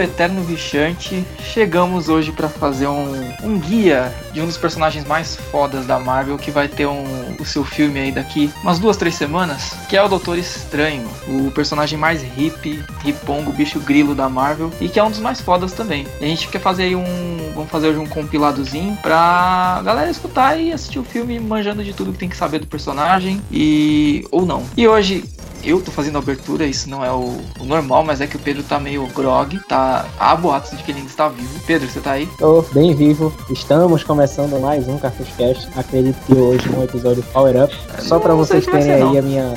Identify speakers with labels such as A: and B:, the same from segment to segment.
A: Eterno Vichante, chegamos hoje para fazer um, um guia de um dos personagens mais fodas da Marvel, que vai ter um, o seu filme aí daqui umas duas, três semanas, que é o Doutor Estranho, o personagem mais hip, ripongo, bicho grilo da Marvel, e que é um dos mais fodas também. E a gente quer fazer aí um. Vamos fazer um compiladozinho pra galera escutar e assistir o filme manjando de tudo que tem que saber do personagem e. ou não. E hoje eu tô fazendo a abertura, isso não é o, o, normal, mas é que o Pedro tá meio grog, tá. Há boatos de que ele ainda está vivo. Pedro, você tá aí?
B: Tô bem vivo. Estamos começando mais um Cast. Acredito que hoje um episódio Power Up. Só para vocês terem aí não. a minha.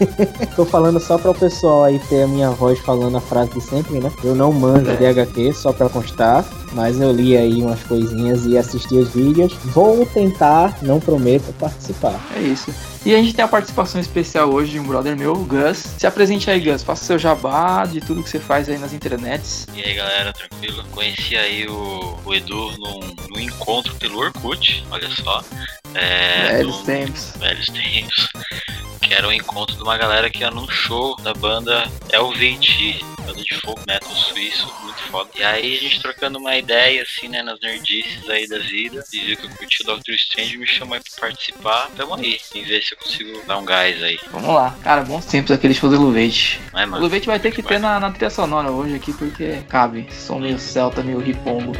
B: tô falando só para o pessoal aí ter a minha voz falando a frase de sempre, né? Eu não manjo é. de HQ, só para constar. Mas eu li aí umas coisinhas e assisti os vídeos. Vou tentar, não prometo, participar.
A: É isso. E a gente tem a participação especial hoje de um brother meu, o Gus. Se apresente aí, Gus. Faça seu jabá de tudo que você faz aí nas internets.
C: E aí, galera, tranquilo? Conheci aí o, o Edu num, num encontro pelo Orkut, olha só.
A: É, velhos tempos.
C: Velhos tempos. Que era um encontro de uma galera que ia num show da banda LVT, banda de folk metal suíço, muito foda. E aí a gente trocando uma ideia, assim, né, nas nerdices aí da vida, e viu que eu curti o Doctor Strange, me chamou aí pra participar. Tamo aí, em ver se eu consigo dar um gás aí.
A: Vamos lá. Cara, bons tempos aquele show do Luvete. É, o Luvete vai ter que ter na, na trilha sonora hoje aqui, porque cabe. Som meio celta, meio ripongo.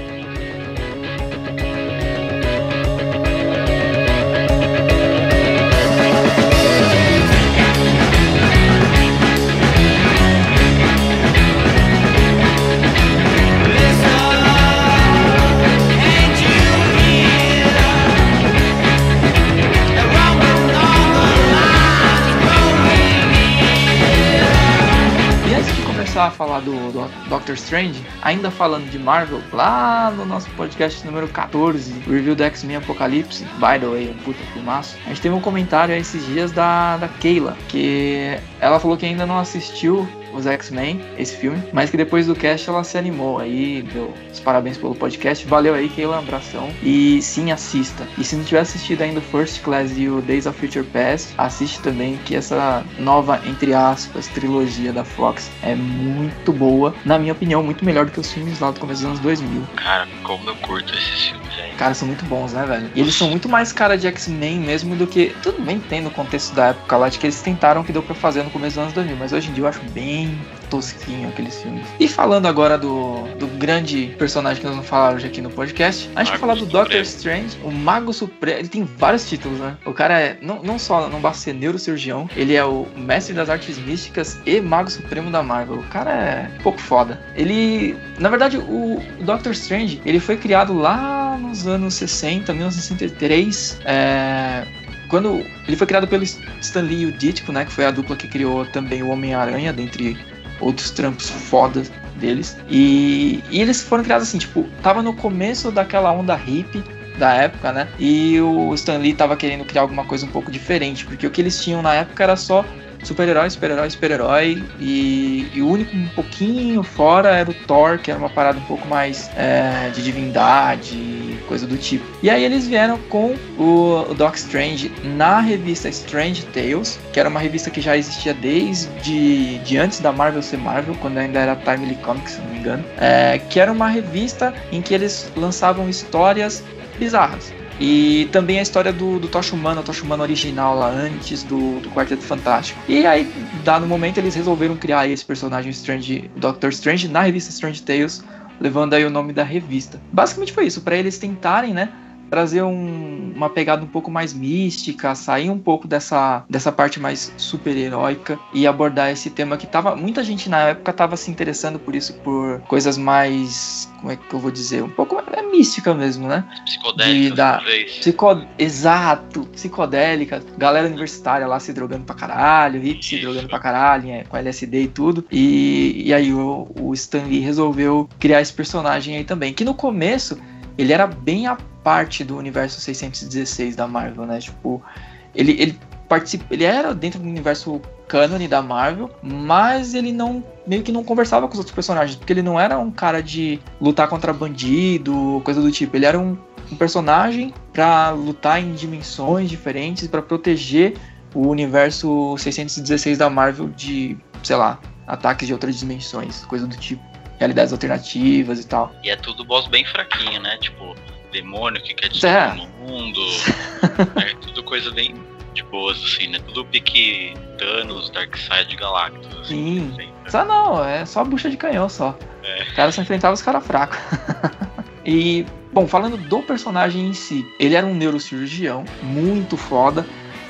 A: Começar a falar do, do, Doctor Strange, ainda falando de Marvel, lá no nosso podcast número 14, o review do X-Men Apocalipse, by the way, um puta filmaço, a gente teve um comentário esses dias da, da Keila, que ela falou que ainda não assistiu os X-Men, esse filme, mas que depois do cast ela se animou aí, deu os parabéns pelo podcast. Valeu aí, Keila, abração. E sim, assista. E se não tiver assistido ainda o First Class e o Days of Future Past, assiste também, que essa nova, entre aspas, trilogia da Fox é muito boa. Na minha opinião, muito melhor do que os filmes lá do começo dos anos 2000.
C: Cara, como eu curto esses filmes.
A: Cara, são muito bons, né, velho? E eles são muito mais cara de X-Men mesmo do que. Tudo bem, tem no contexto da época lá, de que eles tentaram que deu pra fazer no começo dos anos 2000, mas hoje em dia eu acho bem tosquinho aqueles filmes. E falando agora do, do grande personagem que nós vamos falar hoje aqui no podcast, a gente vai falar do. Doctor Strange, o Mago Supremo. Ele tem vários títulos, né? O cara é não, não só não basta ser neurocirurgião, ele é o mestre das artes místicas e Mago Supremo da Marvel. O cara é um pouco foda. Ele, na verdade, o, o Doctor Strange, ele foi criado lá nos anos 60, 1963, é quando ele foi criado pelo Stan Lee e o Ditko, né, que foi a dupla que criou também o Homem-Aranha, dentre outros trampos fodas deles. E, e, eles foram criados assim, tipo, tava no começo daquela onda hippie da época, né? E o Stan Lee tava querendo criar alguma coisa um pouco diferente, porque o que eles tinham na época era só super-herói, super-herói, super-herói. E, e, o único um pouquinho fora era o Thor, que era uma parada um pouco mais é, de divindade, coisa do tipo. E aí eles vieram com o, o Doc Strange na revista Strange Tales, que era uma revista que já existia desde de antes da Marvel ser Marvel, quando ainda era Timely Comics, se não me engano. É, que era uma revista em que eles lançavam histórias bizarras. E também a história do, do Tocha Humana, o Tocha Humana original lá antes do, do Quarteto Fantástico. E aí, dado momento, eles resolveram criar esse personagem Strange, Doctor Strange na revista Strange Tales, levando aí o nome da revista. Basicamente foi isso, para eles tentarem, né, trazer um, uma pegada um pouco mais mística, sair um pouco dessa, dessa parte mais super-heróica e abordar esse tema que tava. Muita gente na época tava se interessando por isso, por coisas mais. Como é que eu vou dizer? Um pouco é mística mesmo, né?
C: Psicodélica, da,
A: psico, Exato, psicodélica. Galera universitária lá se drogando pra caralho, hippie se drogando pra caralho, é, com LSD e tudo. E, e aí o, o Stan Lee resolveu criar esse personagem aí também. Que no começo ele era bem a parte do universo 616 da Marvel, né? Tipo, ele, ele participa, ele era dentro do universo cânone da Marvel, mas ele não meio que não conversava com os outros personagens, porque ele não era um cara de lutar contra bandido, coisa do tipo. Ele era um, um personagem para lutar em dimensões diferentes, para proteger o universo 616 da Marvel de, sei lá, ataques de outras dimensões, coisa do tipo. Realidades alternativas e tal.
C: E é tudo boss bem fraquinho, né? Tipo, demônio que quer destruir é. o mundo. é tudo coisa bem de boas, assim, né? Tudo pique Thanos, Darkseid, Galactus.
A: Assim, Sim. Só não, é só bucha de canhão só. É. Os caras só enfrentavam os caras fracos. e, bom, falando do personagem em si, ele era um neurocirurgião muito foda.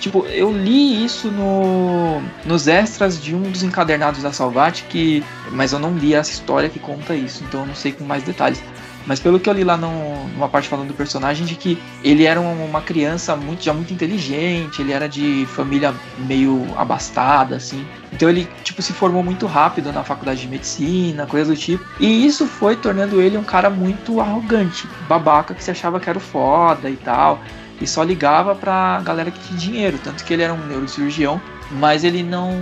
A: Tipo, eu li isso no, nos extras de um dos encadernados da Salvat, que, mas eu não li essa história que conta isso, então eu não sei com mais detalhes. Mas pelo que eu li lá no, numa parte falando do personagem, de que ele era uma criança muito, já muito inteligente, ele era de família meio abastada, assim. Então ele, tipo, se formou muito rápido na faculdade de medicina, coisa do tipo. E isso foi tornando ele um cara muito arrogante, babaca, que se achava que era o foda e tal. E só ligava pra galera que tinha dinheiro. Tanto que ele era um neurocirurgião, mas ele não,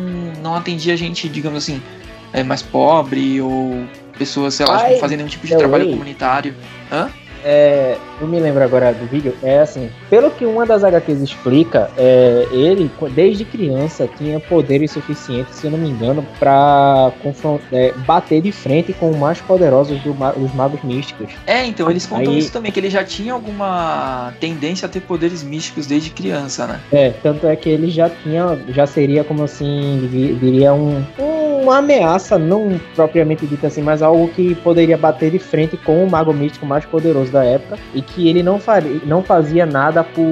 A: não atendia gente, digamos assim, é, mais pobre ou pessoas, sei lá, Ai, tipo, fazendo nenhum tipo de trabalho comunitário. Hã?
B: É, eu me lembro agora do vídeo, é assim, pelo que uma das HQs explica, é, ele, desde criança, tinha poderes suficientes, se eu não me engano, para é, bater de frente com os mais poderosos dos do, magos místicos.
A: É, então, eles contam Aí, isso também, que ele já tinha alguma tendência a ter poderes místicos desde criança, né?
B: É, tanto é que ele já tinha, já seria como assim, diria um, uma ameaça, não propriamente dita assim, mas algo que poderia bater de frente com o mago místico mais poderoso da época e que ele não, faria, não fazia nada por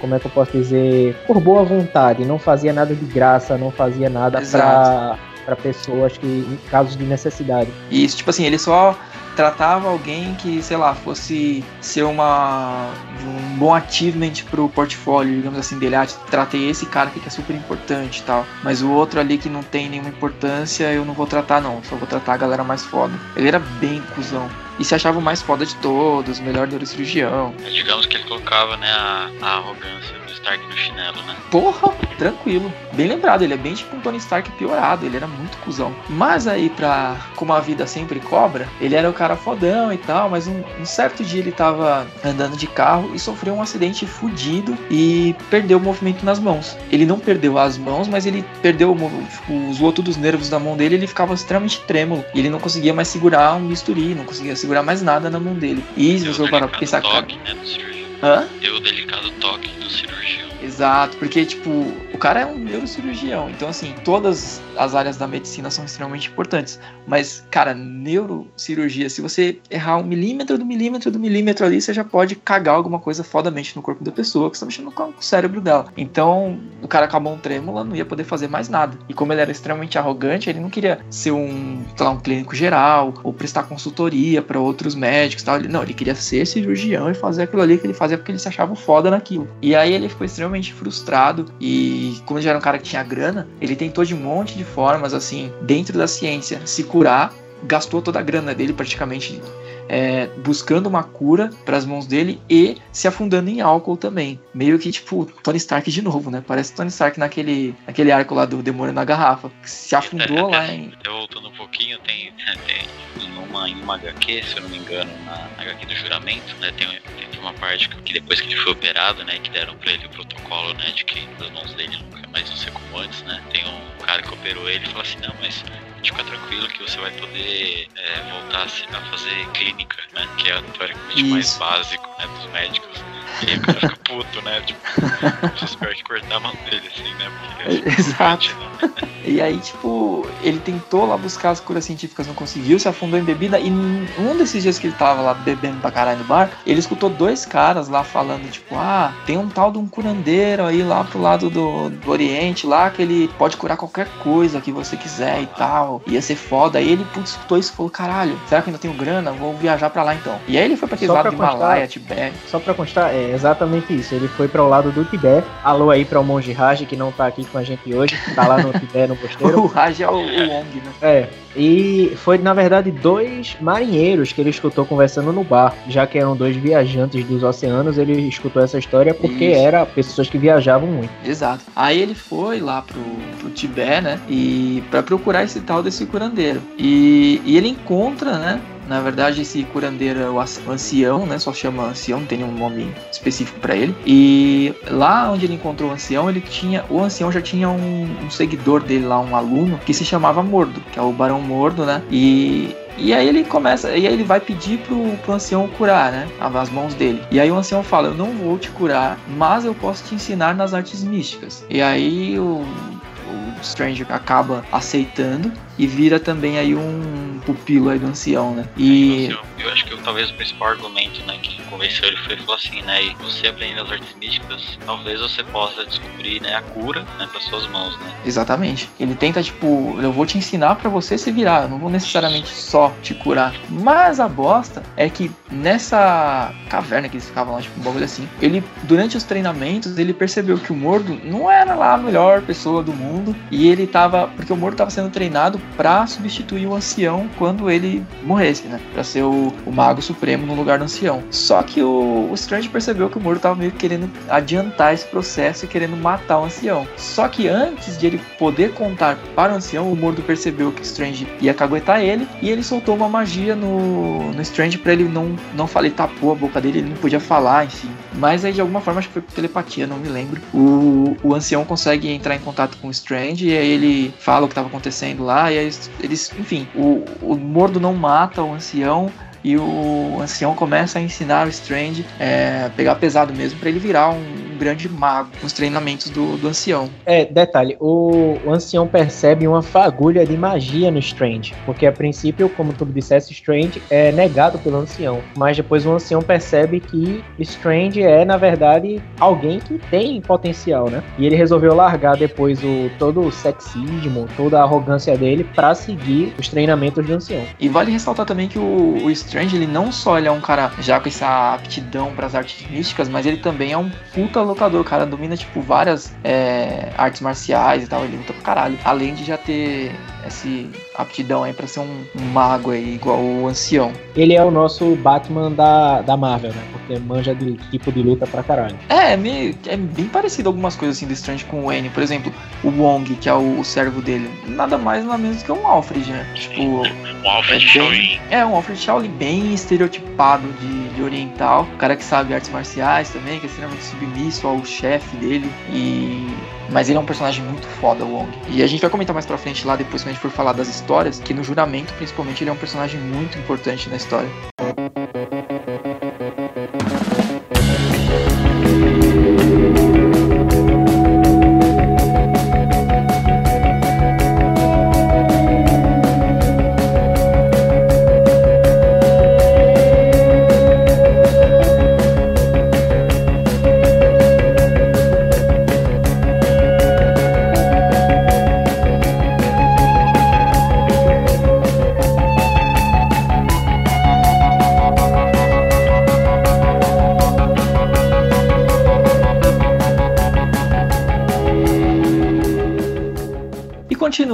B: como é que eu posso dizer, por boa vontade, não fazia nada de graça, não fazia nada para para pessoas que em casos de necessidade.
A: Isso, tipo assim, ele só tratava alguém que, sei lá, fosse ser uma um bom achievement pro portfólio, digamos assim, dele. Ah, tratei esse cara aqui que é super importante e tal. Mas o outro ali que não tem nenhuma importância, eu não vou tratar não. Só vou tratar a galera mais foda. Ele era bem cuzão e se achava o mais foda de todos, melhor neurocirurgião.
C: Digamos que ele colocava, né, a, a arrogância do Stark no chinelo, né?
A: Porra, tranquilo. Bem lembrado, ele é bem tipo um Tony Stark piorado, ele era muito cuzão. Mas aí, pra. Como a vida sempre cobra, ele era o cara fodão e tal, mas um, um certo dia ele tava andando de carro e sofreu um acidente fudido e perdeu o movimento nas mãos. Ele não perdeu as mãos, mas ele perdeu o, tipo, os outros dos nervos da mão dele ele ficava extremamente trêmulo. E ele não conseguia mais segurar um bisturi, não conseguia segurar mais nada na mão dele. E se você parar pra pensar,
C: cara. Né. Hã? Deu o delicado toque do cirurgião.
A: Exato, porque, tipo, o cara é um neurocirurgião, então, assim, todas as áreas da medicina são extremamente importantes. Mas, cara, neurocirurgia, se você errar um milímetro do milímetro do milímetro ali, você já pode cagar alguma coisa fodamente no corpo da pessoa, que está mexendo com o cérebro dela. Então, o cara com a mão trêmula não ia poder fazer mais nada. E como ele era extremamente arrogante, ele não queria ser um, sei lá, um clínico geral ou prestar consultoria para outros médicos tal. Não, ele queria ser cirurgião e fazer aquilo ali que ele fazia porque ele se achava foda naquilo. E aí ele ficou extremamente extremamente frustrado e como já era um cara que tinha grana, ele tentou de um monte de formas assim, dentro da ciência, se curar, gastou toda a grana dele praticamente é, buscando uma cura para as mãos dele e se afundando em álcool também. Meio que tipo Tony Stark de novo, né? Parece Tony Stark naquele, naquele arco lá do Demônio na Garrafa. Que se afundou lá em.
C: Voltando um pouquinho, tem, tem numa, em uma HQ, se eu não me engano, na HQ do juramento, né? Tem, tem uma parte que depois que ele foi operado, né? Que deram pra ele o protocolo, né? De que as mãos dele nunca mais vão ser como antes, né? Tem um cara que operou ele e falou assim, não, mas fica tranquilo que você vai poder é, voltar a fazer clínica, né? Que é teoricamente Isso. mais básico né, dos médicos. E aí o cara fica puto, né? Tipo, você espera que cortar a mão dele, assim, né?
A: Porque é Exato. Né? E aí, tipo, ele tentou lá buscar as curas científicas, não conseguiu, se afundou em bebida. E um desses dias que ele tava lá bebendo pra caralho no bar, ele escutou dois caras lá falando, tipo, ah, tem um tal de um curandeiro aí lá pro lado do, do Oriente, lá que ele pode curar qualquer coisa que você quiser e tal. Ia ser foda. Aí ele, putz, escutou isso e falou, caralho, será que eu ainda tenho grana? Vou viajar pra lá então. E aí ele foi pra aquele lado do Himalaia, Tibete.
B: Só pra constar, é exatamente isso. Ele foi para o lado do Tibete. Alô aí para o monge Raj, que não tá aqui com a gente hoje, tá lá no Tibete, no posteiro.
A: o Raj é o, o Wong, né?
B: É. E foi, na verdade, dois marinheiros que ele escutou conversando no bar. Já que eram dois viajantes dos oceanos, ele escutou essa história porque Isso. era pessoas que viajavam muito.
A: Exato. Aí ele foi lá pro, pro Tibete, né? E para procurar esse tal desse curandeiro. E, e ele encontra, né? Na verdade, esse curandeiro é o ancião, né? Só chama ancião, não tem nenhum nome específico para ele. E lá onde ele encontrou o ancião, ele tinha. O ancião já tinha um, um seguidor dele lá, um aluno, que se chamava Mordo, que é o Barão Mordo, né? E e aí ele começa, e aí ele vai pedir pro, pro ancião curar, né? As mãos dele. E aí o ancião fala: Eu não vou te curar, mas eu posso te ensinar nas artes místicas. E aí o, o Strange acaba aceitando e vira também aí um pupilo aí do ancião, né?
C: E eu acho que talvez o principal argumento, né, que convenceu ele foi assim, né, e você aprendendo as artes místicas, talvez você possa descobrir, né, a cura, né, para suas mãos, né?
A: Exatamente. Ele tenta tipo, eu vou te ensinar para você se virar, eu não vou necessariamente só te curar. Mas a bosta é que nessa caverna que eles ficavam lá, tipo, um bagulho assim, ele durante os treinamentos, ele percebeu que o Mordo não era lá a melhor pessoa do mundo e ele tava, porque o Mordo tava sendo treinado para substituir o ancião quando ele morresse, né? Para ser o, o, mago supremo no lugar do ancião. Só que o, o Strange percebeu que o Moro tava meio que querendo adiantar esse processo e querendo matar o ancião. Só que antes de ele poder contar para o ancião, o Mordo percebeu que o Strange ia caguetar ele e ele soltou uma magia no, no Strange para ele não, não falar, tapou a boca dele, ele não podia falar, enfim. Mas aí de alguma forma, acho que foi por telepatia, não me lembro. O, o ancião consegue entrar em contato com o Strange e aí ele fala o que estava acontecendo lá e aí eles, enfim, o, o Mordo não mata o ancião, e o ancião começa a ensinar o Strange é, pegar pesado mesmo para ele virar um, grande mago com os treinamentos do, do ancião.
B: É, detalhe, o, o, ancião percebe uma fagulha de magia no Strange, porque a princípio, como tu dissesse, Strange é negado pelo ancião, mas depois o ancião percebe que Strange é, na verdade, alguém que tem potencial, né? E ele resolveu largar depois o todo o sexismo, toda a arrogância dele para seguir os treinamentos do ancião.
A: E vale ressaltar também que o, o Strange, ele não só ele é um cara já com essa aptidão para as artes místicas, mas ele também é um puta lutador. O cara domina, tipo, várias é, artes marciais e tal. Ele luta pra caralho. Além de já ter essa aptidão aí pra ser um, um, mago aí, igual o ancião.
B: Ele é o nosso Batman da, da Marvel, né? Porque manja de tipo de luta pra caralho.
A: É, é, meio, é bem parecido algumas coisas assim do Strange com o N. Por exemplo, o Wong, que é o, o servo dele, nada mais nada menos que um Alfred, né? Tipo.
C: Um Alfred é Shaolin.
A: É, um Alfred Shaolin bem estereotipado de, de oriental. O cara que sabe artes marciais também, que é extremamente submisso ao chefe dele. E mas ele é um personagem muito foda, o Wong. E a gente vai comentar mais pra frente lá, depois quando a gente for falar das histórias, que no juramento, principalmente, ele é um personagem muito importante na história.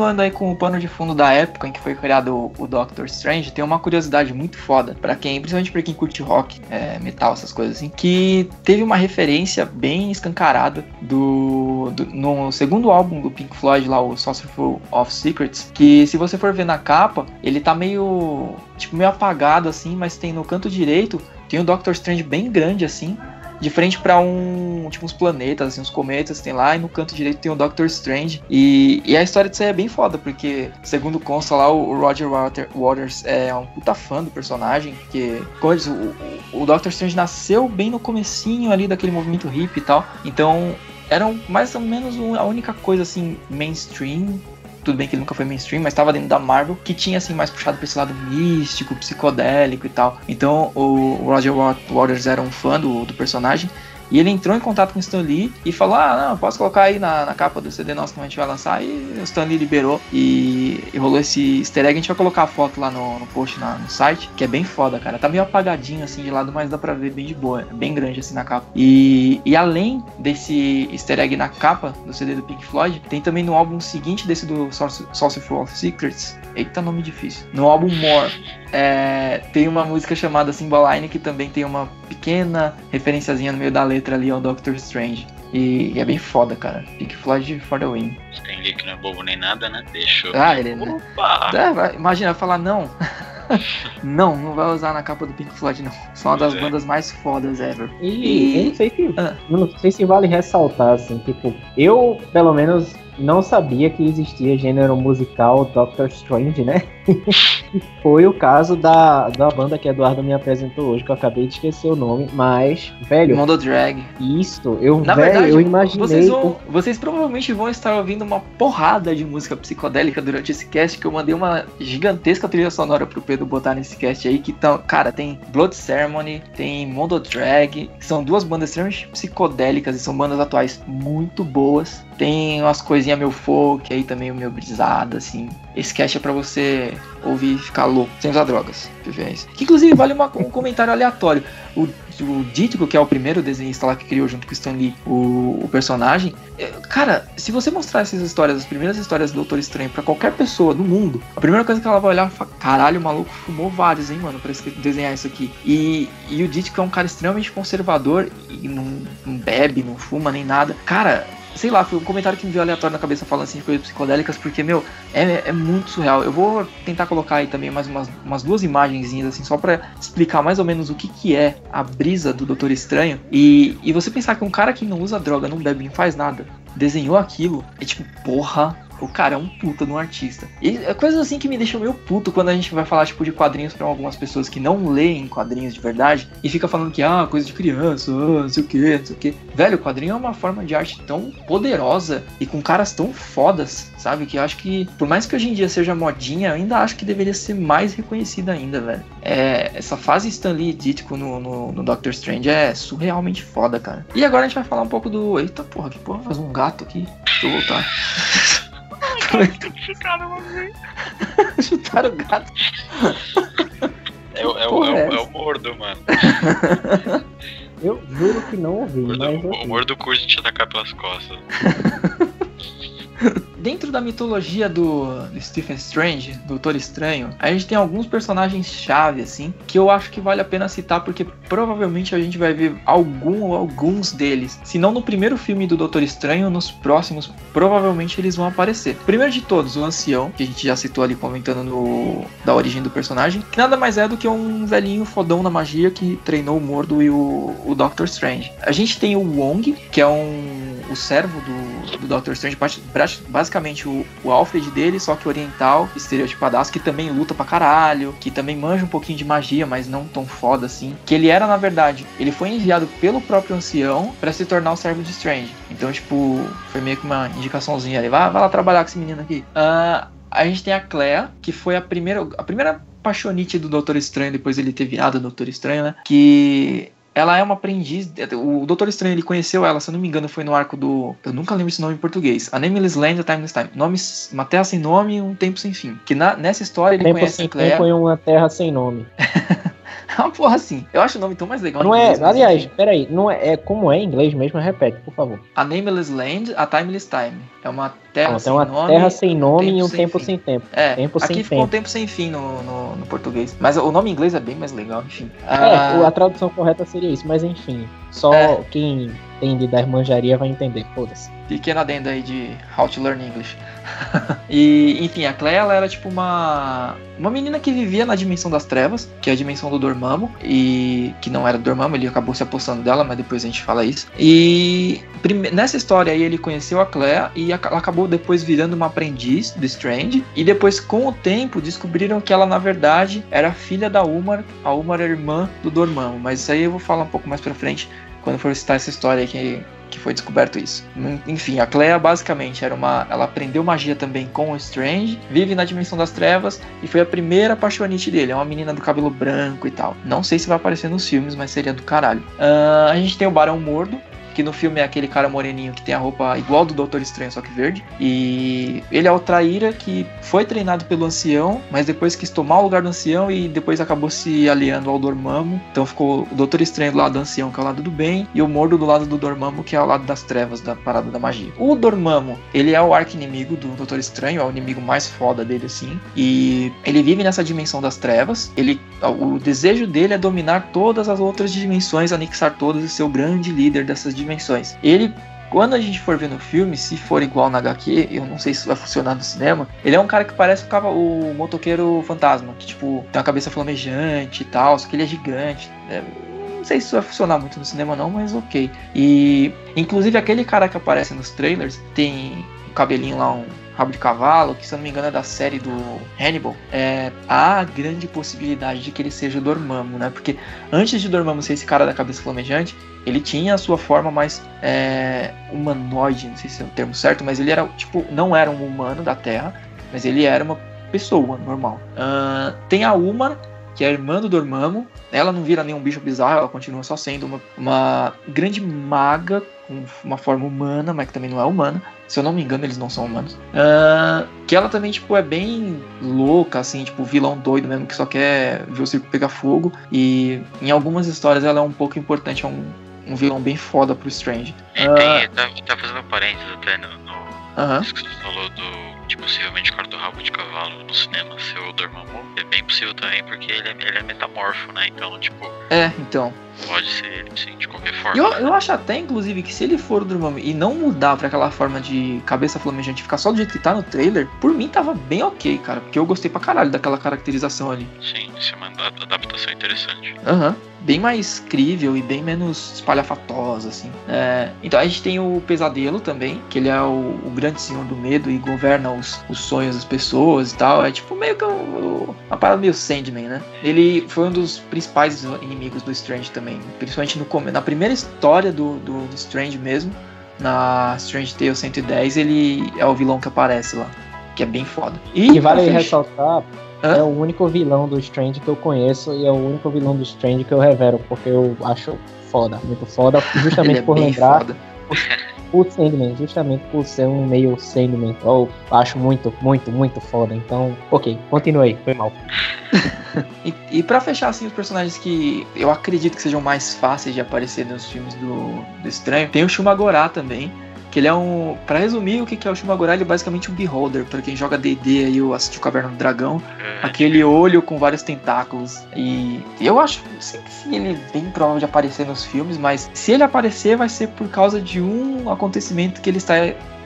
A: Continuando aí com o pano de fundo da época em que foi criado o, Doctor Strange, tem uma curiosidade muito foda para quem, principalmente para quem curte rock, é, metal, essas coisas assim, que teve uma referência bem escancarada do, do, no segundo álbum do Pink Floyd lá, o Saucerful of Secrets, que se você for ver na capa, ele tá meio tipo meio apagado assim, mas tem no canto direito tem o Doctor Strange bem grande assim, de frente para um, tipo uns planetas, assim, uns cometas tem lá, e no canto direito tem o Doctor Strange. E, e a história disso aí é bem foda, porque segundo consta lá, o Roger Waters é um puta fã do personagem, porque diz, o, o Doctor Strange nasceu bem no comecinho ali daquele movimento hippie e tal, então era mais ou menos a única coisa assim mainstream tudo bem que ele nunca foi mainstream, mas estava dentro da Marvel, que tinha assim mais puxado para esse lado místico, psicodélico e tal. Então o Roger Waters era um fã do, do personagem e ele entrou em contato com o Stan Lee e falou: Ah, não, posso colocar aí na, na capa do CD nosso que a gente vai lançar. E o Stan Lee liberou e, e rolou esse easter egg. A gente vai colocar a foto lá no, no post na, no site, que é bem foda, cara. Tá meio apagadinho assim de lado, mas dá pra ver bem de boa. É bem grande assim na capa. E, e além desse easter egg na capa do CD do Pink Floyd, tem também no álbum seguinte desse do Sorcerer of Secrets. Eita, nome difícil. No álbum More, é, tem uma música chamada Symboline que também tem uma pequena referenciazinha no meio da letra ali ao Doctor Strange. E, e é bem foda, cara. Pink Floyd for the win.
C: Tem ali que não é bobo nem nada, né? Deixa
A: Ah, ele. Opa! É, imagina, falar não. não, não vai usar na capa do Pink Floyd, não. São uma das é. bandas mais fodas ever.
B: E, e... eu não sei se. Ah. Não sei se vale ressaltar, assim, tipo, eu, pelo menos, não sabia que existia gênero musical Doctor Strange, né? Foi o caso da, da banda que Eduardo me apresentou hoje, que eu acabei de esquecer o nome, mas, velho.
A: Mundo Drag.
B: Isso, eu, Na velho, verdade, eu imaginei.
A: Vocês, vão, vocês provavelmente vão estar ouvindo uma porrada de música psicodélica durante esse cast, que eu mandei uma gigantesca trilha sonora pro Pedro botar nesse cast aí, que tão, cara, tem Blood Ceremony, tem Mundo Drag, que são duas bandas extremamente psicodélicas e são bandas atuais muito boas. Tem umas coisinhas meio folk aí também, meio brisada, assim. Esse cast é pra você ouvir e ficar louco, sem usar drogas. Que inclusive vale uma, um comentário aleatório. O, o Dítico, que é o primeiro desenhista lá que criou junto com o Stan Lee o, o, personagem. É, cara, se você mostrar essas histórias, as primeiras histórias do Doutor Estranho para qualquer pessoa do mundo, a primeira coisa que ela vai olhar é falar, caralho, o maluco fumou vários, hein, mano, pra desenhar isso aqui. E, e o Dítico é um cara extremamente conservador e não, não bebe, não fuma nem nada. Cara, sei lá, foi um comentário que me veio aleatório na cabeça falando assim de coisas psicodélicas, porque, meu, é, é muito surreal. Eu vou tentar colocar aí também mais umas, umas duas imagenzinhas, assim, só para explicar mais ou menos o que, que é a brisa do Doutor Estranho. E, e você pensar que um cara que não usa droga, não bebe, não faz nada, desenhou aquilo, é tipo, porra, o cara é um puta de um artista. E é coisas assim que me deixam meio puto quando a gente vai falar, tipo, de quadrinhos para algumas pessoas que não leem quadrinhos de verdade e fica falando que, ah, coisa de criança, ah, não sei o que, não sei o que. Velho, quadrinho é uma forma de arte tão poderosa e com caras tão fodas, sabe? Que eu acho que, por mais que hoje em dia seja modinha, eu ainda acho que deveria ser mais reconhecida ainda, velho. É, essa fase Stanley Dítico no, no, no, Doctor Strange é surrealmente foda, cara. E agora a gente vai falar um pouco do. Eita porra, que porra, faz um gato aqui. Deixa eu voltar.
C: Chutaram
A: o Chutaram o gato.
C: É, é, é, é, é o mordo, mano.
B: Eu juro que não ouvi,
C: o
B: mas.
C: O mordo curte te atacar pelas costas.
A: Dentro da mitologia do, Stephen Strange, Doutor Estranho, a gente tem alguns personagens-chave, assim, que eu acho que vale a pena citar, porque provavelmente a gente vai ver algum ou alguns deles. Se não no primeiro filme do Doutor Estranho, nos próximos, provavelmente eles vão aparecer. Primeiro de todos, o Ancião, que a gente já citou ali comentando no, da origem do personagem, que nada mais é do que um velhinho fodão na magia que treinou o Mordo e o, o Doctor Strange. A gente tem o Wong, que é um o servo do, do Doctor Strange, basicamente o, o Alfred dele, só que oriental, estereotipadaço, que também luta pra caralho, que também manja um pouquinho de magia, mas não tão foda assim. Que ele era, na verdade, ele foi enviado pelo próprio ancião para se tornar o servo de Strange. Então, tipo, foi meio que uma indicaçãozinha ali. Vai, vai lá trabalhar com esse menino aqui. Uh, a gente tem a Clea, que foi a primeira, a primeira paixonite do Doutor Estranho, depois ele ter virado Doutor Estranho, né? Que ela é uma aprendiz. O Doutor Estranho ele conheceu ela, se eu não me engano, foi no arco do. Eu nunca lembro esse nome em português. A Nameless Land, A Timeless Time. Nomes, uma terra sem nome e um tempo sem fim. Que na, nessa história ele
B: tempo
A: conhece
B: sem a Claire. Tempo e uma terra sem nome.
A: É uma porra assim. Eu acho o nome tão mais legal.
B: Não é, aliás, peraí, não é, é como é em inglês mesmo, repete, por favor.
A: A Nameless Land, a Timeless Time. É uma terra
B: sem uma nome. terra sem nome e um tempo sem, sem tempo.
A: É,
B: tempo
A: aqui
B: sem
A: ficou
B: tempo.
A: um tempo sem fim no, no, no, português. Mas o nome em inglês é bem mais legal, enfim.
B: É, ah, a tradução correta seria isso, mas enfim. Só é. quem entende da manjaria vai entender, foda-se.
A: Pequeno adendo aí de How to Learn English. e, enfim, a Clea ela era tipo uma uma menina que vivia na dimensão das trevas, que é a dimensão do Dormammu, e que não era do Dormammu, ele acabou se apostando dela, mas depois a gente fala isso. E nessa história aí ele conheceu a Clea e ela acabou depois virando uma aprendiz do Strange, e depois com o tempo descobriram que ela na verdade era filha da Umar, a Umar é irmã do Dormammu, mas isso aí eu vou falar um pouco mais pra frente quando for citar essa história que que foi descoberto isso. Enfim, a Clea basicamente era uma. Ela aprendeu magia também com o Strange, vive na dimensão das trevas e foi a primeira apaixonite dele. É uma menina do cabelo branco e tal. Não sei se vai aparecer nos filmes, mas seria do caralho. Uh, a gente tem o Barão Mordo, que no filme é aquele cara moreninho que tem a roupa igual do Doutor Estranho, só que verde. E ele é o Traíra que foi treinado pelo ancião, mas depois quis tomar o lugar do ancião e depois acabou se aliando ao Dormammu. Então ficou o Doutor Estranho do lado do ancião, que é o lado do bem, e o Mordo do lado do Dormammu, que é o lado das trevas, da parada da magia. O Dormammu, ele é o arco-inimigo do Doutor Estranho, é o inimigo mais foda dele, assim. E ele vive nessa dimensão das trevas. Ele, o desejo dele é dominar todas as outras dimensões, anexar todas e ser o grande líder dessas dimensões dimensões. Ele quando a gente for ver no filme, se for igual na HQ, eu não sei se vai funcionar no cinema, ele é um cara que parece o, o motoqueiro fantasma, que tipo, tem uma cabeça flamejante e tal, só que ele é gigante. É, não sei se isso vai funcionar muito no cinema não, mas ok. E inclusive aquele cara que aparece nos trailers tem um cabelinho lá, um rabo de cavalo, que se eu não me engano é da série do Hannibal, é, há grande possibilidade de que ele seja Dormammu, né? Porque antes de Dormammu ser esse cara da cabeça flamejante, ele tinha a sua forma mais é, humanoide, não sei se é o termo certo, mas ele era, tipo, não era um humano da Terra, mas ele era uma pessoa normal. Uh, tem a Uma, que é a irmã do Dormammu. Ela não vira nenhum bicho bizarro, ela continua só sendo uma, uma grande maga com uma forma humana, mas que também não é humana. Se eu não me engano, eles não são humanos. Uh, que ela também, tipo, é bem louca, assim, tipo, vilão doido mesmo, que só quer ver o circo pegar fogo. E em algumas histórias ela é um pouco importante, é um, um vilão bem foda pro Strange.
C: Uh, tem, tá, tá fazendo parênteses até no, no
A: uh -huh.
C: falou do possivelmente corta o rabo de cavalo no cinema ser o Dormammu, é bem possível também, porque ele é, ele é metamorfo, né? Então, tipo.
A: É, então.
C: Pode ser ele, sim, de qualquer forma.
A: Eu, eu acho até, inclusive, que se ele for o Dormammu e não mudar pra aquela forma de cabeça flamejante ficar só do jeito que tá no trailer, por mim tava bem ok, cara. Porque eu gostei pra caralho daquela caracterização ali.
C: Sim, isso é uma adaptação interessante.
A: Aham. Uhum bem mais crível e bem menos espalhafatosa, assim. É, então a gente tem o Pesadelo também, que ele é o, o, grande senhor do medo e governa os, os sonhos das pessoas e tal. É tipo meio que um, uma parada meio Sandman, né? Ele foi um dos principais inimigos do Strange também, principalmente no, na primeira história do, do, do Strange mesmo, na Strange Tale 110, ele é o vilão que aparece lá, que é bem foda.
B: E, e vale ressaltar Hã? É o único vilão do Strange que eu conheço e é o único vilão do Strange que eu revero, porque eu acho foda, muito foda, justamente é por lembrar foda. O Sandman, justamente por ser um meio Sandman. Eu acho muito, muito, muito foda. Então, ok, continuei, foi mal.
A: e, e para fechar assim os personagens que eu acredito que sejam mais fáceis de aparecer nos filmes do, do Estranho, tem o Shumagorá também que ele é um. Para resumir, o que é o Shumagorá? Ele é basicamente um beholder. Para quem joga DD aí ou assistiu Caverna do Dragão. É. Aquele olho com vários tentáculos. E eu acho sim, que ele é bem provável de aparecer nos filmes, mas se ele aparecer, vai ser por causa de um acontecimento que ele está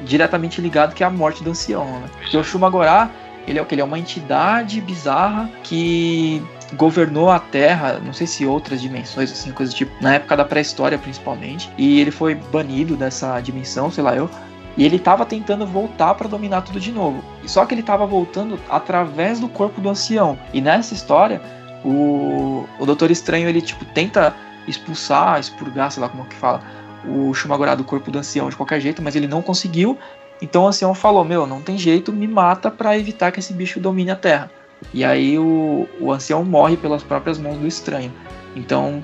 A: diretamente ligado, que é a morte do ancião. Né? Porque o Shumagorá. Ele é o que? Ele é uma entidade bizarra que governou a Terra, não sei se outras dimensões, assim, coisa do tipo, na época da pré-história principalmente, e ele foi banido dessa dimensão, sei lá eu, e ele estava tentando voltar para dominar tudo de novo. Só que ele estava voltando através do corpo do ancião. E nessa história, o, o Doutor Estranho ele tipo tenta expulsar, expurgar, sei lá como que fala, o Shumagorá do corpo do ancião de qualquer jeito, mas ele não conseguiu. Então o ancião falou: Meu, não tem jeito, me mata para evitar que esse bicho domine a Terra. E aí o, o ancião morre pelas próprias mãos do estranho. Então,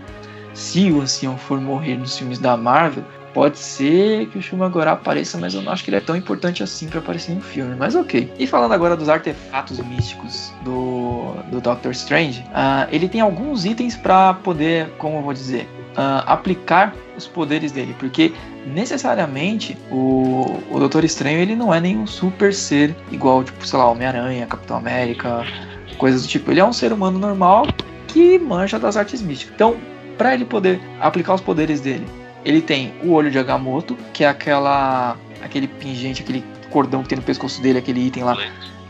A: se o ancião for morrer nos filmes da Marvel, pode ser que o Shumagorá apareça, mas eu não acho que ele é tão importante assim para aparecer no filme. Mas ok. E falando agora dos artefatos místicos do, do Doctor Strange, uh, ele tem alguns itens para poder, como eu vou dizer, uh, aplicar os poderes dele, porque necessariamente o, o Doutor Estranho ele não é nenhum super ser igual, tipo, sei lá, Homem-Aranha, Capitão América, coisas do tipo. Ele é um ser humano normal que manja das artes místicas. Então, para ele poder aplicar os poderes dele, ele tem o olho de Agamotto, que é aquela aquele pingente, aquele cordão que tem no pescoço dele, aquele item lá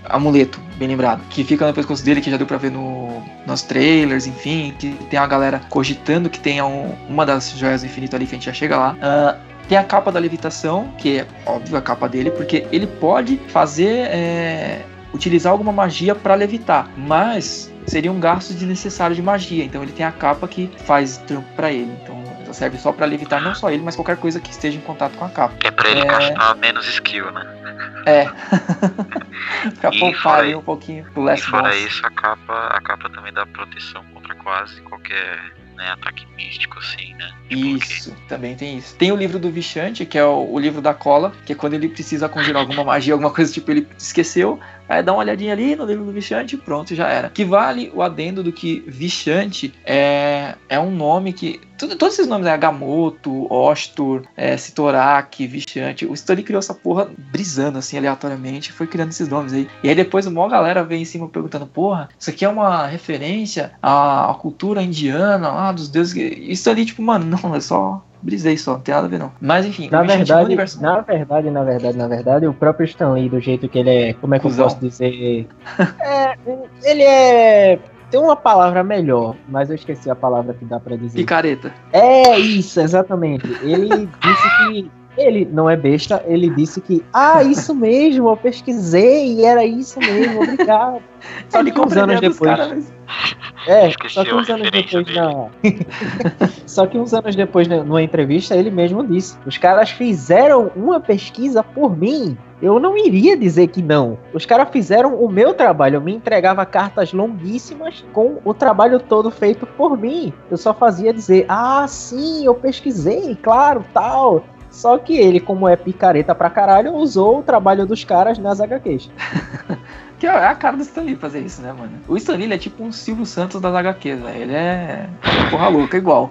A: amuleto, bem lembrado, que fica no pescoço dele, que já deu pra ver no, nos trailers, enfim, que tem a galera cogitando que tenha um, uma das joias do infinito ali, que a gente já chega lá. Uh, tem a capa da levitação, que é óbvio a capa dele, porque ele pode fazer. É, utilizar alguma magia para levitar, mas seria um gasto desnecessário de magia. Então ele tem a capa que faz trampo para ele. Então serve só para levitar não só ele, mas qualquer coisa que esteja em contato com a capa.
C: É pra ele é... gastar menos skill, né?
A: É. pra poupar ali um pouquinho pro Last
C: E fora boss. isso, a capa, a capa também dá proteção contra quase qualquer né, ataque místico, assim, né?
A: Tipo, isso, que... também tem isso. Tem o livro do Vichante, que é o, o, livro da cola, que é quando ele precisa conjurar alguma magia, alguma coisa tipo, ele esqueceu, aí dá uma olhadinha ali no livro do Vichante e pronto, já era. Que vale o adendo do que Vichante é, é um nome que tudo, todos esses nomes, né? Agamotto, Ostur, é, Sitorak, Vichante. O Story criou essa porra brisando, assim, aleatoriamente, foi criando esses nomes aí. E aí depois uma galera vem em cima perguntando, porra, isso aqui é uma referência à, à cultura indiana, lá dos deuses. Isso ali, tipo, mano, não, é só brisei só, não tem nada a ver não. Mas enfim,
B: na verdade, na verdade, na verdade, na verdade, o próprio Stanley, do jeito que ele é, como é que Cusão. eu posso dizer? é, ele é tem uma palavra melhor, mas eu esqueci a palavra que dá para dizer.
A: Picareta.
B: É isso, exatamente. Ele disse que ele não é besta, ele disse que, ah, isso mesmo, eu pesquisei e era isso mesmo, obrigado. Só que uns anos depois. Caras, é, só que uns anos depois na. só que uns anos depois, numa entrevista, ele mesmo disse: os caras fizeram uma pesquisa por mim. Eu não iria dizer que não. Os caras fizeram o meu trabalho. Eu me entregava cartas longuíssimas com o trabalho todo feito por mim. Eu só fazia dizer: ah, sim, eu pesquisei, claro, tal. Só que ele, como é picareta pra caralho, usou o trabalho dos caras nas HQs.
A: que é a cara do Stanley fazer isso, né, mano? O Stanley é tipo um Silvio Santos das HQs. Ele é porra louca, igual.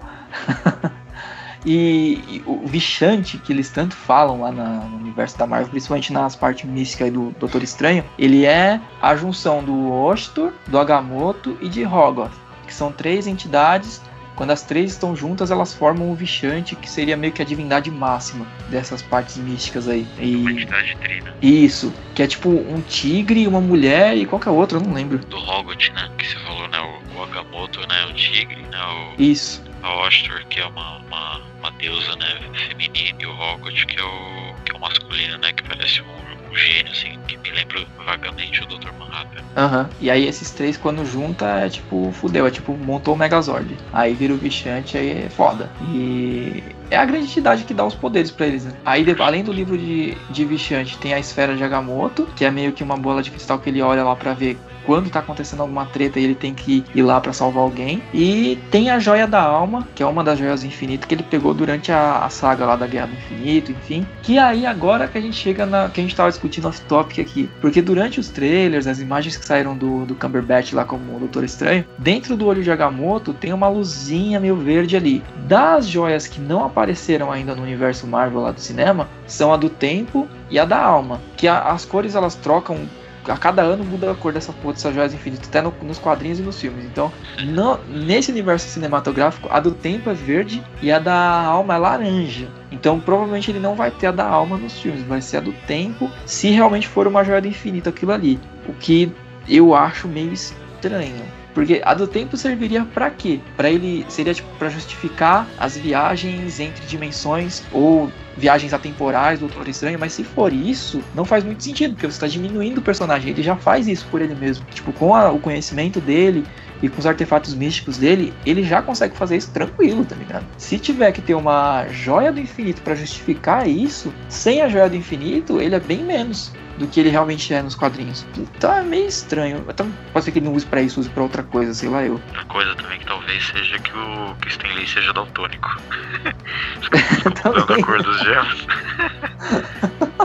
A: e, e, o Vichante, que eles tanto falam lá na, no universo da Marvel, principalmente nas partes místicas do Doutor Estranho, ele é a junção do Ostor, do Agamotto e de Hogwarts, que são três entidades quando as três estão juntas, elas formam o Vichante, que seria meio que a divindade máxima dessas partes místicas aí. E...
C: Uma entidade trina.
A: Isso, que é tipo um tigre, uma mulher e qualquer outro, eu não lembro.
C: Do Hogot, né? Que você falou, né? O, o Agamotto, né? O tigre, né? O...
A: Isso.
C: A Ostor, que é uma, uma, uma deusa, né? Feminina, e o Hogot, que é o, que é o masculino, né? Que parece um um gênio, assim, que me lembra vagamente o Dr. Manhattan.
A: Aham. Uhum. E aí esses três, quando junta, é tipo, fudeu, é tipo, montou o Megazord. Aí vira o bichante, aí é foda. E é a grande entidade que dá os poderes para eles, né? Aí, além do livro de, de Vichante, tem a esfera de Agamotto, que é meio que uma bola de cristal que ele olha lá para ver quando tá acontecendo alguma treta ele tem que ir lá para salvar alguém. E tem a Joia da Alma, que é uma das joias do infinito que ele pegou durante a, a saga lá da Guerra do Infinito, enfim. Que aí agora que a gente chega na. que a gente tava discutindo off-topic aqui. Porque durante os trailers, as imagens que saíram do, do Cumberbatch lá como o Doutor Estranho, dentro do olho de Agamotto tem uma luzinha meio verde ali. Das joias que não apareceram ainda no universo Marvel lá do cinema, são a do tempo e a da alma. Que a, as cores elas trocam a cada ano muda a cor dessa porra dessas joias infinitas, até no, nos quadrinhos e nos filmes. Então, no, nesse universo cinematográfico, a do tempo é verde e a da alma é laranja. Então, provavelmente ele não vai ter a da alma nos filmes, vai ser a do tempo, se realmente for uma joia do infinito aquilo ali. O que eu acho meio estranho. Porque a do tempo serviria para quê? Para ele seria tipo para justificar as viagens entre dimensões ou viagens atemporais do Doutor Estranho, mas se for isso, não faz muito sentido, porque você está diminuindo o personagem, ele já faz isso por ele mesmo. Tipo, com a, o conhecimento dele e com os artefatos místicos dele, ele já consegue fazer isso tranquilo, tá ligado? Se tiver que ter uma joia do infinito para justificar isso, sem a joia do infinito, ele é bem menos do que ele realmente é nos quadrinhos. Então é meio estranho. Então, pode ser que ele não use pra isso, use pra outra coisa, sei lá eu.
C: Outra coisa também que talvez seja que o, que o Stan Lee seja daltônico. a cor dos gemas.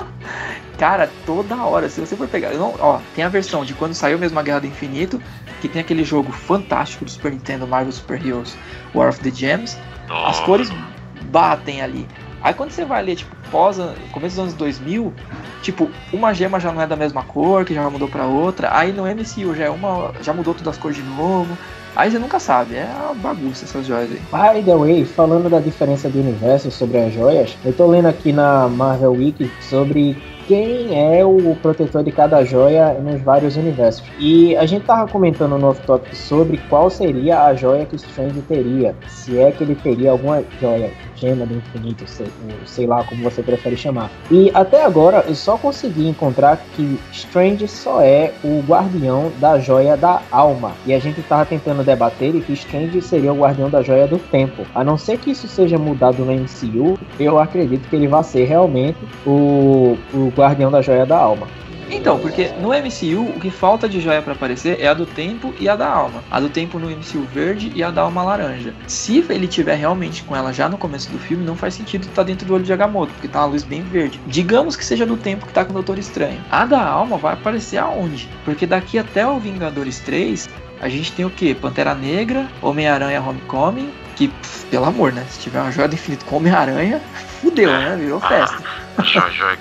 A: Cara, toda hora, se você for pegar. Não, ó, tem a versão de quando saiu mesmo a Guerra do Infinito, que tem aquele jogo fantástico do Super Nintendo Marvel Super Heroes War of the Gems. Oh. As cores batem ali. Aí quando você vai ler, tipo, pós, começo dos anos 2000, tipo, uma gema já não é da mesma cor, que já mudou para outra. Aí no MCU já é uma, já mudou todas as cores de novo. Aí você nunca sabe, é uma bagunça essas joias aí.
B: By the way, falando da diferença de universo sobre as joias, eu tô lendo aqui na Marvel Wiki sobre quem é o protetor de cada joia nos vários universos. E a gente tava comentando no off-topic sobre qual seria a joia que Strange teria, se é que ele teria alguma joia gema do infinito, sei, sei lá como você prefere chamar. E até agora eu só consegui encontrar que Strange só é o guardião da joia da alma. E a gente tava tentando debater que Strange seria o guardião da joia do tempo. A não ser que isso seja mudado no MCU, eu acredito que ele vai ser realmente o, o guardião da joia da alma.
A: Então, porque no MCU o que falta de joia para aparecer é a do tempo e a da alma. A do tempo no MCU verde e a da alma laranja. Se ele tiver realmente com ela já no começo do filme, não faz sentido estar tá dentro do olho de Agamotto, porque tá uma luz bem verde. Digamos que seja do tempo que tá com o Doutor Estranho. A da alma vai aparecer aonde? Porque daqui até o Vingadores 3, a gente tem o que? Pantera Negra, Homem-Aranha Homecoming, que, pff, pelo amor, né? Se tiver uma joia do infinito com Homem-Aranha, fudeu, né? Virou festa.
C: Ah, joia, joia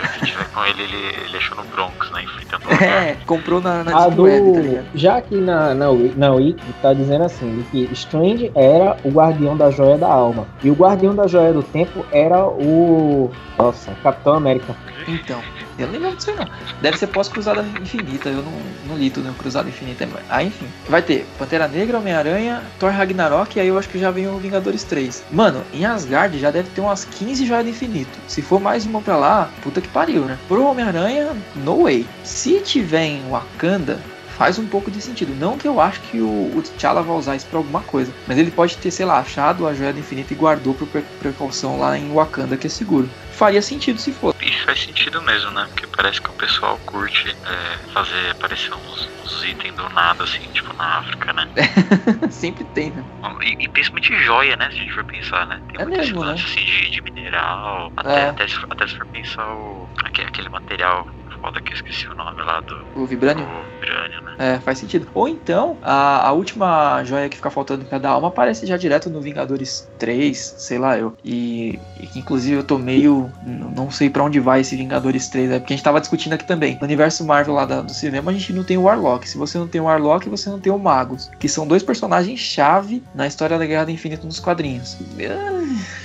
C: já que tiver com ele, ele, ele achou no Bronx, né? Enfrentando o
A: É, comprou na, na
B: A
A: Deep
B: do.
A: Web, tá ligado?
B: já aqui na, na, na Wiki tá dizendo assim, que Strange era o guardião da joia da alma. E o guardião da joia do tempo era o. Nossa, Capitão América.
A: Então, eu nem lembro disso aí não. Deve ser pós-Cruzada Infinita, eu não, não li tudo no Cruzada Infinita. Aí, enfim. Vai ter Pantera Negra, Homem-Aranha, Thor Ragnarok, e aí eu acho que já vem o Vingadores 3. Mano, em Asgard já deve ter umas 15 joias do infinito. Se for mais uma pra lá, puta que pariu, né? Pro Homem-Aranha, no way. Se tiver em Wakanda, faz um pouco de sentido. Não que eu acho que o, o T'Challa vai usar isso pra alguma coisa, mas ele pode ter, sei lá, achado a joia do infinito e guardou por pre- precaução lá em Wakanda, que é seguro. Faria sentido se for.
C: E faz sentido mesmo, né? Porque parece que o pessoal curte é, fazer aparecer uns, uns itens do nada, assim, tipo na África, né?
A: Sempre tem, né?
C: E, e principalmente joia, né? Se a gente for pensar, né? Tem
A: É mesmo, né?
C: assim, de, de mineral. Até,
A: É.
C: até, se, até se for pensar o, aquele, aquele material foda que eu esqueci o nome lá do,
A: O Vibranium.
C: do Vibranium, né?
A: É, faz sentido. Ou então, a, a última joia que fica faltando em cada alma aparece já direto no Vingadores 3, sei lá eu. E, e inclusive eu tô meio. Não sei pra onde vai esse Vingadores 3, é porque a gente tava discutindo aqui também. No universo Marvel lá da- do cinema, a gente não tem o Warlock. Se você não tem o Warlock, você não tem o Magus. Que são dois personagens-chave na história da Guerra do Infinito nos quadrinhos.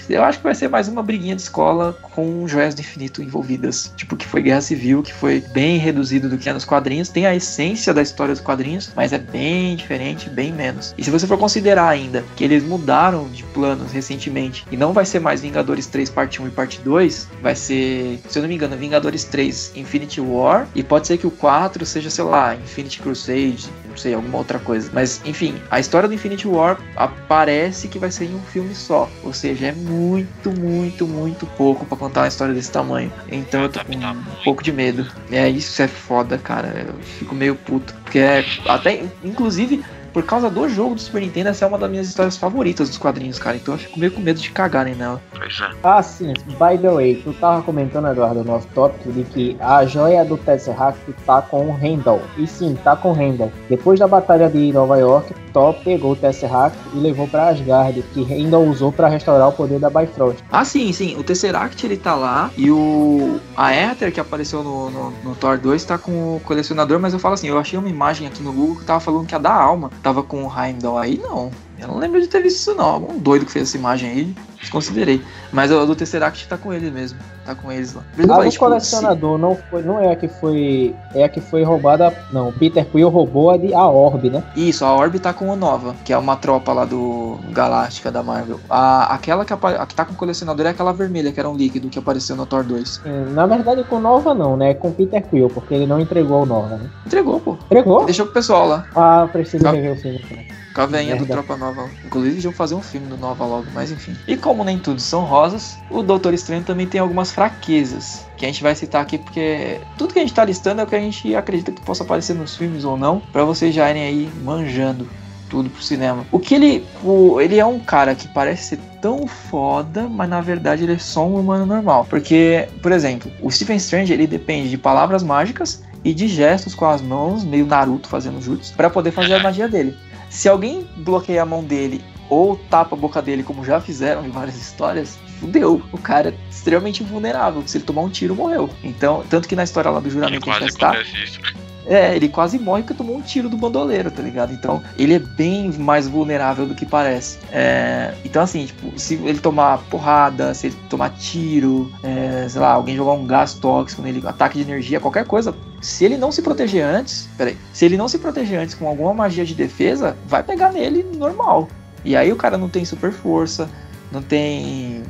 A: Eu acho que vai ser mais uma briguinha de escola com joias do infinito envolvidas. Tipo, que foi Guerra Civil, que foi bem reduzido do que é nos quadrinhos. Tem a essência da história dos quadrinhos, mas é bem diferente, bem menos. E se você for considerar ainda que eles mudaram de planos recentemente e não vai ser mais Vingadores 3 parte 1 e parte 2, vai ser, se eu não me engano, Vingadores 3 Infinity War e pode ser que o 4 seja, sei lá, Infinity Crusade, não sei, alguma outra coisa. Mas, enfim, a história do Infinity War aparece que vai ser em um filme só. Ou seja, é muito, muito, muito pouco pra contar uma história desse tamanho. Então eu tô com um pouco de medo. É, isso é foda, cara. Eu fico meio puto. Porque é. Até, inclusive. Por causa do jogo do Super Nintendo, essa é uma das minhas histórias favoritas dos quadrinhos, cara. Então eu fico meio com medo de cagarem nela.
C: Pois é.
B: Ah, sim, by the way, tu tava comentando, Eduardo, no nosso tópico, de que a joia do Tesseract tá com o Randall. E sim, tá com o Randall. Depois da batalha de Nova York, Thor pegou o Tesseract e levou pra Asgard, que Randall usou pra restaurar o poder da Bifrost.
A: Ah, sim, sim. O Tesseract ele tá lá. E o. A que apareceu no, no, no Thor 2 tá com o colecionador. Mas eu falo assim: eu achei uma imagem aqui no Google que tava falando que a da alma tava com o Heimdall. Aí não. Eu não lembro de ter visto isso, não. Algum doido que fez essa imagem aí. Desconsiderei. Mas o do Tesseract tá com ele mesmo. Tá com eles lá.
B: A do
A: tipo,
B: colecionador não, foi, não é a que foi. É a que foi roubada. Não, Peter Quill roubou a de a Orb, né?
A: se- Isso, a Orb tá com o Nova, que é uma tropa lá do Galáctica da Marvel. A, aquela que, apa- a que tá com o colecionador é aquela vermelha, que era um líquido que apareceu no Thor 2.
B: Hum, Na verdade, com Nova não, né? Com Peter Quill, porque ele não entregou o Nova, né?
A: Entregou, pô.
B: Entregou?
A: Deixou pro pessoal lá.
B: Ah, preciso
A: Tá.
B: rever o filme. né?
A: Com a veinha do. Tropa Nova. Inclusive, vou fazer um filme do Nova logo, mas enfim. E como nem tudo são rosas, o Doutor Estranho também tem algumas fraquezas. Que a gente vai citar aqui porque tudo que a gente tá listando é o que a gente acredita que possa aparecer nos filmes ou não, pra vocês já irem aí manjando tudo pro cinema. O que ele. O, ele é um cara que parece ser tão foda, mas na verdade ele é só um humano normal. Porque, por exemplo, o Stephen Strange ele depende de palavras mágicas e de gestos com as mãos, meio Naruto fazendo jutsu, pra poder fazer a magia dele. Se alguém bloqueia a mão dele ou tapa a boca dele, como já fizeram em várias histórias, fudeu. O cara é extremamente vulnerável. Se ele tomar um tiro, morreu. Então, tanto que na história lá do
C: Que
A: juramento
C: quase
A: infestar,
C: acontece isso.
A: É, ele quase morre porque tomou um tiro do bandoleiro, tá ligado? Então, ele é bem mais vulnerável do que parece. É, então, assim, tipo, se ele tomar porrada, se ele tomar tiro, é, sei lá, alguém jogar um gás tóxico nele, ataque de energia, qualquer coisa, se ele não se proteger antes, peraí, se ele não se proteger antes com alguma magia de defesa, vai pegar nele normal. E aí o cara não tem super força, não tem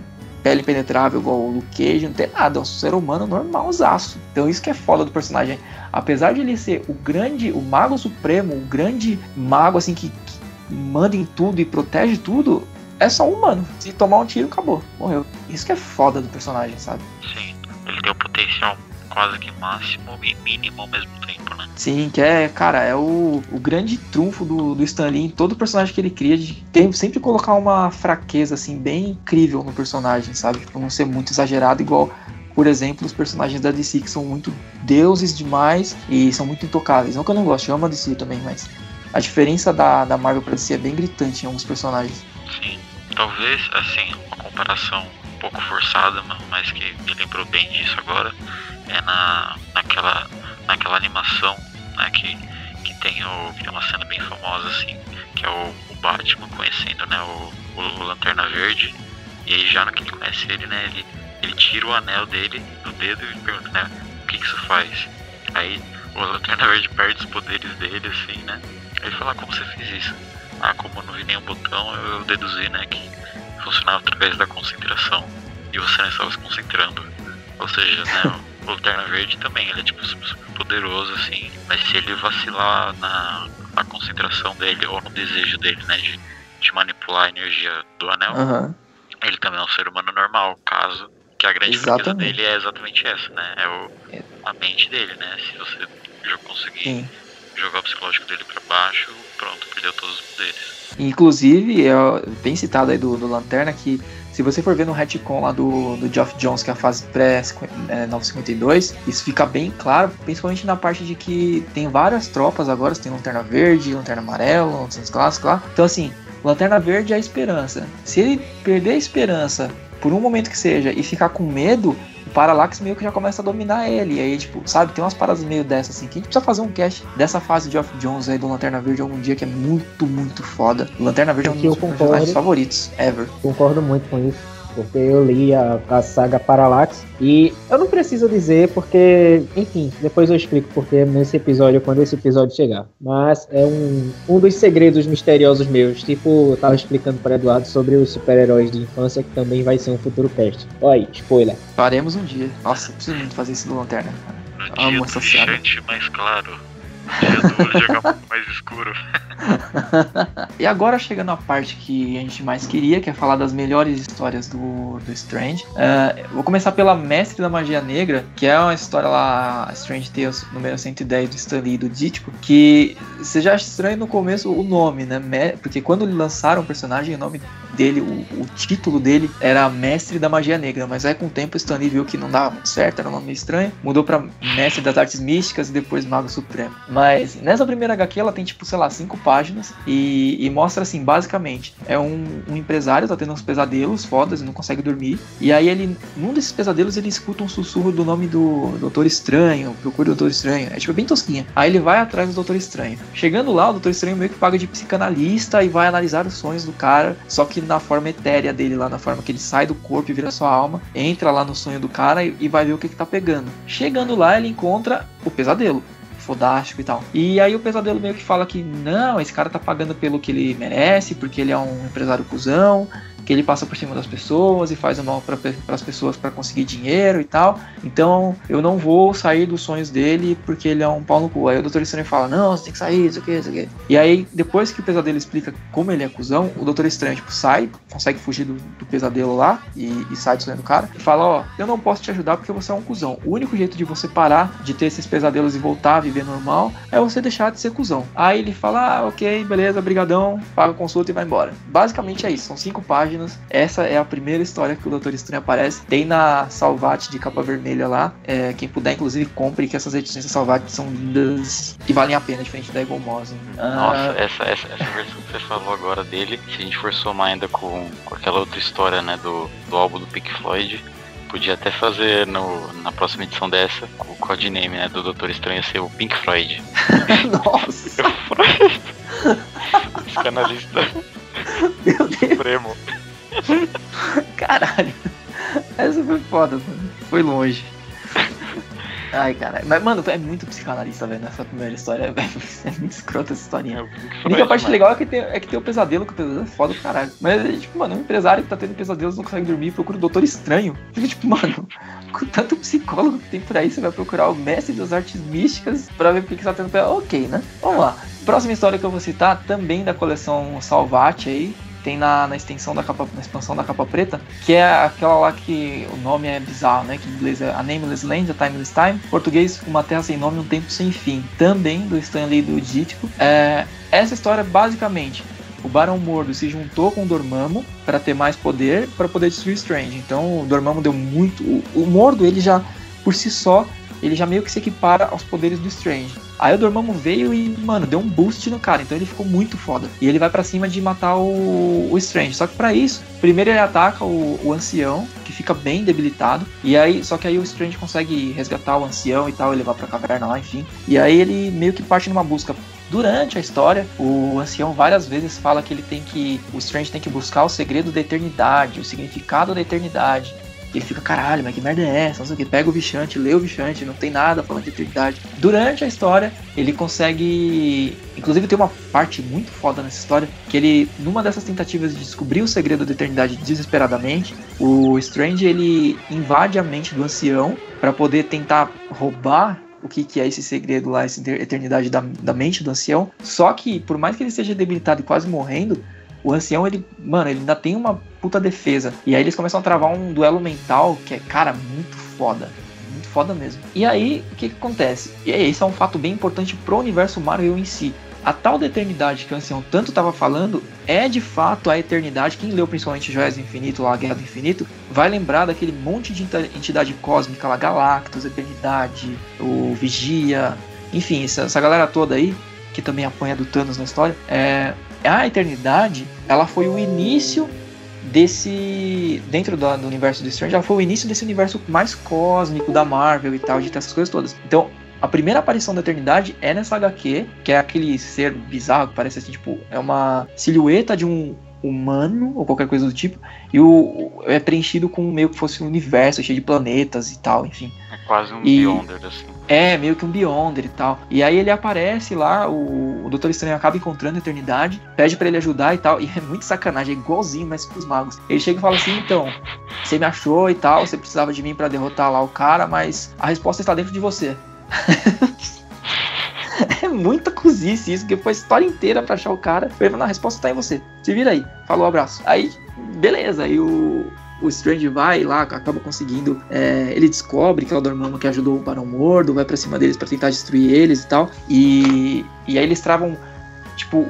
A: pele penetrável igual o Luke Cage, não tem nada, é um ser humano normalzaço. Então isso que é foda do personagem. Apesar de ele ser o grande, o mago supremo, o grande mago assim que, que manda em tudo e protege tudo, é só um humano. Se tomar um tiro, acabou, morreu. Isso que é foda do personagem, sabe?
C: Sim. Ele tem o potencial quase que máximo e mínimo ao mesmo tempo, né?
A: Sim, que é, cara, é o, o grande trunfo do, do Stan Lee em todo personagem que ele cria, de tem, sempre colocar uma fraqueza, assim, bem incrível no personagem, sabe? Tipo, não ser muito exagerado, igual, por exemplo, os personagens da DC, que são muito deuses demais e são muito intocáveis. Não que eu não goste, eu amo a DC também, mas a diferença da, da Marvel pra DC é bem gritante em alguns personagens.
C: Sim. Talvez, assim, uma comparação um pouco forçada, ma- mas que me lembrou bem disso agora, é na, naquela, naquela animação, né, que, que tem o, que é uma cena bem famosa, assim, que é o, o Batman conhecendo, né, o, o, Lanterna Verde, e aí já no que ele conhece ele, né, ele, ele tira o anel dele do dedo e pergunta, né, o que, que isso faz? Aí o Lanterna Verde perde os poderes dele, assim, né, aí ele fala, ah, como você fez isso? Ah, como eu não vi nenhum botão, eu deduzi, né, que funcionava através da concentração, e você não estava se concentrando. Ou seja, né, o Lanterna Verde também, ele é tipo super poderoso, assim, mas se ele vacilar na, na concentração dele ou no desejo dele, né, de, de manipular a energia do anel,
A: uhum.
C: ele também é um ser humano normal, caso que a grande fraqueza dele é exatamente essa, né, é o, é. a mente dele, né, se você já conseguir Sim. jogar o psicológico dele para baixo, pronto, perdeu todos os poderes.
A: Inclusive, é bem citado aí do, do Lanterna que se você for ver no retcon lá do, do Geoff Jones, que é a fase pré-952, é, isso fica bem claro, principalmente na parte de que tem várias tropas agora, tem Lanterna Verde, Lanterna Amarela, Lanternas Clássicos lá. Então, assim, Lanterna Verde é a esperança. Se ele perder a esperança por um momento que seja e ficar com medo, Parallax meio que já começa a dominar ele. E aí, tipo, sabe, tem umas paradas meio dessas assim, que a gente precisa fazer um cast dessa fase de Off Jones aí do Lanterna Verde algum dia que é muito, muito foda. Lanterna Verde é um dos meus personagens favoritos, ever.
B: Concordo muito com isso porque eu li a, a saga Parallax e eu não preciso dizer porque, enfim, depois eu explico porque nesse episódio, quando esse episódio chegar. Mas é um, um dos segredos misteriosos meus, tipo, eu tava explicando para Eduardo sobre os super-heróis de infância que também vai ser um futuro cast. Olha aí, spoiler.
A: Faremos um dia. Nossa, eu preciso muito fazer isso do Lanterna.
C: No Amo dia essa mais claro. Dia do mais escuro.
A: e agora chegando à parte que a gente mais queria, que é falar das melhores histórias do, do Strange. Uh, vou começar pela Mestre da Magia Negra, que é uma história lá, Strange Tales número 110 do Stan Lee e do Dítico, que você já acha estranho no começo o nome, né? Porque quando lançaram o personagem, o nome dele, o, o, título dele era Mestre da Magia Negra, mas aí com o tempo o Stan Lee viu que não dava muito certo, era um nome estranho, mudou para Mestre das Artes Místicas e depois Mago Supremo. Mas nessa primeira HQ ela tem tipo, sei lá, cinco páginas e, e mostra assim, basicamente, é um, um, empresário, tá tendo uns pesadelos fodas e não consegue dormir, e aí ele, num desses pesadelos ele escuta um sussurro do nome do Doutor Estranho, procura o Doutor Estranho, é tipo bem tosquinha. Aí ele vai atrás do Doutor Estranho. Chegando lá, o Doutor Estranho meio que paga de psicanalista e vai analisar os sonhos do cara, só que na forma etérea dele, lá na forma que ele sai do corpo e vira sua alma, entra lá no sonho do cara e, e vai ver o que, que tá pegando. Chegando lá, ele encontra o pesadelo fodástico e tal. E aí o pesadelo meio que fala que não, esse cara tá pagando pelo que ele merece, porque ele é um empresário cuzão, que ele passa por cima das pessoas e faz o mal para as pessoas para conseguir dinheiro e tal. Então eu não vou sair dos sonhos dele porque ele é um pau no cu. Aí o Doutor Estranho fala: Não, você tem que sair, isso aqui, isso aqui. E aí, depois que o pesadelo explica como ele é cuzão, o Doutor Estranho tipo, sai, consegue fugir do, do pesadelo lá e, e, sai do sonho do cara e fala: Ó, eu não posso te ajudar porque você é um cuzão. O único jeito de você parar de ter esses pesadelos e voltar a viver normal é você deixar de ser cuzão. Aí ele fala: Ah, ok, beleza, brigadão, paga a consulta e vai embora. Basicamente é isso, são cinco páginas páginas. Essa é a primeira história que o Doutor Estranho aparece. Tem na Salvate de capa vermelha lá. É, quem puder, inclusive, compre, que essas edições da Salvate são lindas e valem a pena, diferente da Eagle Moss.
C: Ah, Nossa, essa, essa, essa versão que você falou agora dele, se a gente for somar ainda com, com aquela outra história, né, do, do álbum do Pink Floyd, podia até fazer no, na próxima edição dessa o codename né, do Doutor Estranho ser o Pink Floyd.
A: Nossa!
C: Psicanalista Meu Deus. Supremo.
A: Caralho. Essa foi foda, mano. Foi longe. Ai, caralho. Mas, mano, é muito psicanalista, velho, nessa primeira história, velho. É muito escrota essa historinha. É, a única parte legal é que, tem, é que tem o pesadelo, que o pesadelo é foda caralho. Mas, tipo, mano, um empresário que tá tendo pesadelos não consegue dormir procura o doutor estranho. Fica, tipo, mano, com tanto psicólogo que tem por aí, você vai procurar o mestre das artes místicas pra ver porque que tá tendo pesadelo. Ok, né? Vamos lá. Próxima história que eu vou citar, também da coleção Salvate aí, tem na, na extensão da capa, na expansão da capa preta, que é aquela lá que o nome é bizarro, né? Que em inglês é A Nameless Land, A Timeless Time. Português, Uma Terra Sem Nome, Um Tempo Sem Fim. Também do Stanley do Dítico. É, essa história, basicamente, o Barão Mordo se juntou com o Dormammu para ter mais poder para poder destruir Strange. Então o Dormammu deu muito. O, o Mordo ele já por si só ele já meio que se equipara aos poderes do Strange. Aí o Dormammu veio e, mano, deu um boost no cara, então ele ficou muito foda. E ele vai para cima de matar o, o Strange. Só que para isso, primeiro ele ataca o, o ancião, que fica bem debilitado. E aí, só que aí o Strange consegue resgatar o ancião e tal, e levar pra caverna lá, enfim. E aí ele meio que parte numa busca Durante a história, o ancião várias vezes fala que ele tem que. O Strange tem que buscar o segredo da eternidade, o significado da eternidade. Ele fica, caralho, mas que merda é essa? Não sei o que. Pega o Vichante, lê o Vichante, não tem nada falando de eternidade. Durante a história, ele consegue. Inclusive, tem uma parte muito foda nessa história. Que ele, numa dessas tentativas de descobrir o segredo da eternidade desesperadamente, o Strange ele invade a mente do ancião para poder tentar roubar o que, que é esse segredo lá, essa eternidade da, da mente do ancião. Só que, por mais que ele esteja debilitado e quase morrendo, o ancião, ele, mano, ele ainda tem uma puta defesa. E aí eles começam a travar um duelo mental que é, cara, muito foda. Muito foda mesmo. E aí, o que, que acontece? E aí, esse é um fato bem importante pro universo Marvel em si. A tal da eternidade que o ancião tanto estava falando é de fato a eternidade. Quem leu principalmente Joias do Infinito, lá a Guerra do Infinito, vai lembrar daquele monte de entidade cósmica lá, Galactus, Eternidade, o Vigia, enfim, essa, essa galera toda aí, que também apanha do Thanos na história, é, a eternidade, ela foi o início desse dentro do, do, universo do Strange, ela foi o início desse universo mais cósmico da Marvel e tal, de ter essas coisas todas. Então, a primeira aparição da Eternidade é nessa HQ, que é aquele ser bizarro, que parece assim, tipo, é uma silhueta de um humano ou qualquer coisa do tipo, e o é preenchido com meio que fosse um universo cheio de planetas e tal, enfim.
C: É quase um e, Beyonder, assim.
A: É, meio que um Beyonder e tal. E aí ele aparece lá, o, o Doutor Estranho acaba encontrando a Eternidade, pede para ele ajudar e tal, e é muito sacanagem, é igualzinho, mas com os magos. Ele chega e fala assim, então, você me achou e tal, você precisava de mim para derrotar lá o cara, mas a resposta está dentro de você. é muita cozice isso, que foi a história inteira pra achar o cara. Ele falou, a resposta tá em você. Se vira aí. Falou, abraço. Aí, beleza. Aí o, o Strange vai lá, acaba conseguindo. É, ele descobre que é o Dormammu que ajudou o Barão Mordo, vai pra cima deles para tentar destruir eles e tal. E, e aí eles travam. Tipo,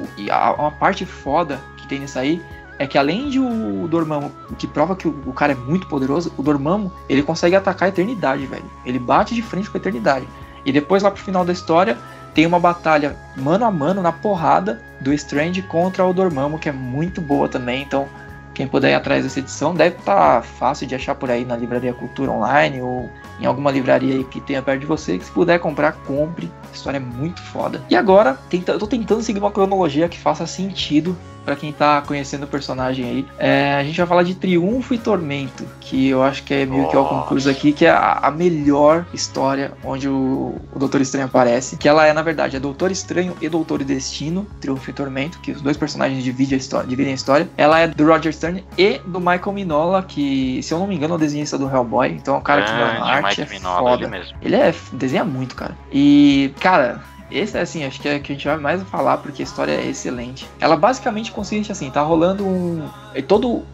A: uma parte foda que tem nisso aí é que além de o Dormammu, que prova que o, o, cara é muito poderoso, o Dormammu, ele consegue atacar a eternidade, velho. Ele bate de frente com a eternidade. E depois, lá pro final da história, tem uma batalha mano a mano, na porrada, do Strange contra o Dormammu, que é muito boa também. Então, quem puder ir atrás dessa edição, deve estar tá fácil de achar por aí na Livraria Cultura Online ou em alguma livraria que tenha perto de você. Que se puder comprar, compre. A história é muito foda. E agora, tenta, eu tô tentando seguir uma cronologia que faça sentido para quem tá conhecendo o personagem aí. É, a gente vai falar de Triunfo e Tormento, que eu acho que é meio que é o concurso aqui, que é a, a melhor história onde o, o, Doutor Estranho aparece. Que ela é, na verdade, é Doutor Estranho e Doutor Destino, Triunfo e Tormento, que os dois personagens dividem a história. Dividem a história. Ela é do Roger Stern e do Michael Minola, que, se eu não me engano, é o desenhista do Hellboy. Então é um cara que na arte é Minola, foda. Ele, mesmo. ele é desenha muito, cara. E, cara, esse, assim, acho que é que a gente vai mais falar porque a história é excelente. Ela basicamente consiste assim, tá rolando um... Todo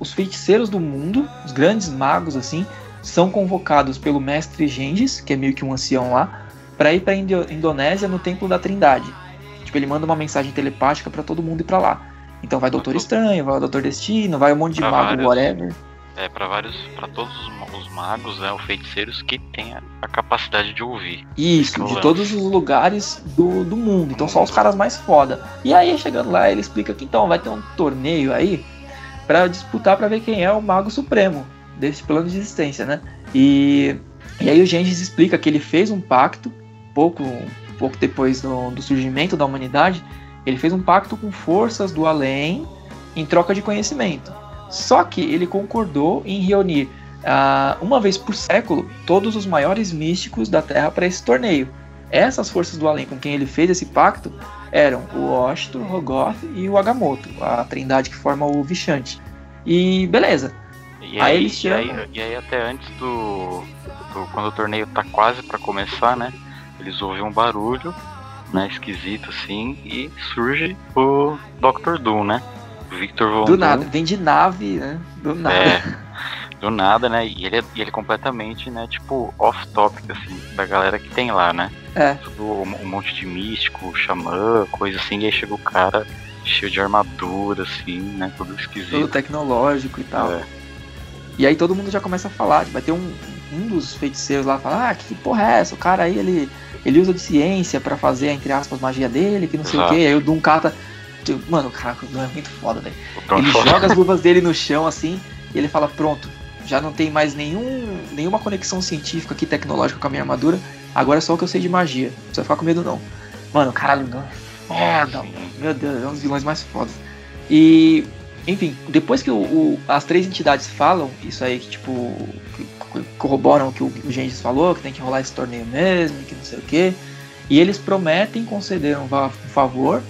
A: os feiticeiros do mundo, os grandes magos, assim, são convocados pelo mestre Gengis, que é meio que um ancião lá, para ir pra Indonésia no Templo da Trindade. Tipo, ele manda uma mensagem telepática para todo mundo ir pra lá. Então vai Doutor Estranho, vai o Doutor Destino, vai um monte de pra mago, whatever.
C: É, para vários, para todos os magos, né, ou feiticeiros que têm a, a capacidade de ouvir.
A: Isso, de todos os lugares do, do mundo. Então só os caras mais foda. E aí, chegando lá, ele explica que então vai ter um torneio aí para disputar para ver quem é o mago supremo desse plano de existência, né? E, e aí o Gengis explica que ele fez um pacto pouco pouco depois do, do surgimento da humanidade, ele fez um pacto com forças do além em troca de conhecimento. Só que ele concordou em reunir uh, uma vez por século todos os maiores místicos da Terra para esse torneio. Essas forças do além com quem ele fez esse pacto eram o Oshto, o Rogoth e o Agamotto, a trindade que forma o Vishante. E beleza.
C: E aí, aí eles e, aí, e aí até antes do, do, Quando o torneio tá quase para começar, né? Eles ouvem um barulho, né? Esquisito assim, e surge o Dr. Doom, né? Victor Von
A: Do Doom. nada, vem de nave, né? Do nada. É.
C: do nada, né? E ele, é, ele é completamente, né, tipo, off-topic, assim, da galera que tem lá, né?
A: É.
C: Tudo, um, um monte de místico, xamã, coisa assim, e aí chega o cara cheio de armadura, assim, né? Tudo esquisito.
A: Tudo tecnológico e tal. É. E aí todo mundo já começa a falar, vai ter um um dos feiticeiros lá fala, ah, que porra é essa? O cara aí, ele, ele usa de ciência para fazer, entre aspas, magia dele, que não sei Exato. o que. Aí o Doom cata. Mano, cara, o é muito foda, velho. Ele joga as luvas dele no chão assim e ele fala, pronto, já não tem mais nenhum, nenhuma conexão científica aqui, tecnológica com a minha armadura. Agora é só o que eu sei de magia. Não precisa ficar com medo não. Mano, caralho, não. É foda, mano. Meu Deus, é um dos vilões mais fodas. E, enfim, depois que o, o, as três entidades falam, isso aí que, tipo, que corroboram o que o Gengis falou, que tem que rolar esse torneio mesmo, que não sei o que. E eles prometem conceder um favor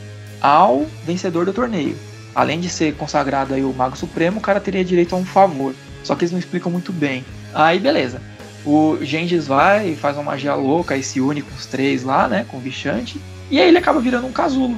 A: ao vencedor do torneio. Além de ser consagrado aí o Mago Supremo, o cara teria direito a um favor. Só que eles não explicam muito bem. Aí beleza. O Gengis vai e faz uma magia louca e se une com os três lá, né? Com o Vichante. E aí ele acaba virando um casulo.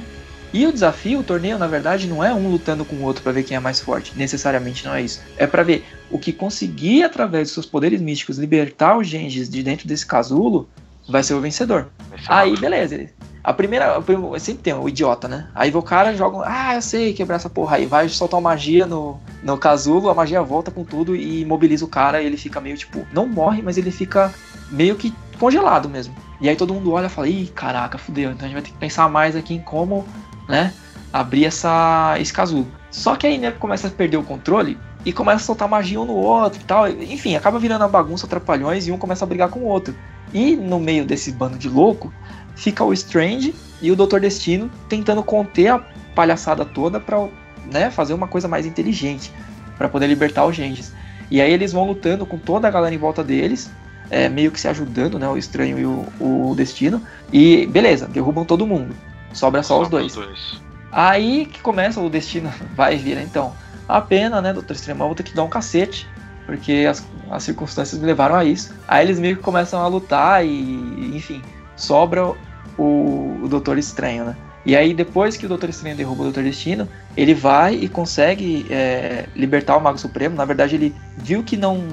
A: E o desafio, o torneio, na verdade, não é um lutando com o outro para ver quem é mais forte. Necessariamente não é isso. É para ver o que conseguir, através dos seus poderes místicos, libertar o Gengis de dentro desse casulo, vai ser o vencedor. Aí, beleza. A primeira, sempre tem o idiota, né? Aí o cara joga, ah, eu sei quebrar essa porra. Aí vai soltar uma magia no, no casulo, a magia volta com tudo e imobiliza o cara. E ele fica meio tipo, não morre, mas ele fica meio que congelado mesmo. E aí todo mundo olha e fala, ih, caraca, fudeu. Então a gente vai ter que pensar mais aqui em como, né, abrir essa, esse casulo. Só que aí, né, começa a perder o controle e começa a soltar magia um no outro e tal. Enfim, acaba virando uma bagunça, atrapalhões e um começa a brigar com o outro. E no meio desse bando de louco, fica o Strange e o Doutor Destino tentando conter a palhaçada toda para né, fazer uma coisa mais inteligente, para poder libertar os Gengis. E aí eles vão lutando com toda a galera em volta deles, é, meio que se ajudando, né, o Estranho e o, o Destino. E beleza, derrubam todo mundo. Sobra só os dois. dois. Aí que começa o Destino, vai vir, então. A pena, né, Doutor Estranho, vou ter que dar um cacete porque as, as circunstâncias me levaram a isso. Aí eles meio que começam a lutar e, enfim, sobra o, o Doutor Estranho, né? E aí, depois que o Doutor Estranho derruba o Doutor Destino, ele vai e consegue é, libertar o Mago Supremo. Na verdade, ele viu que não.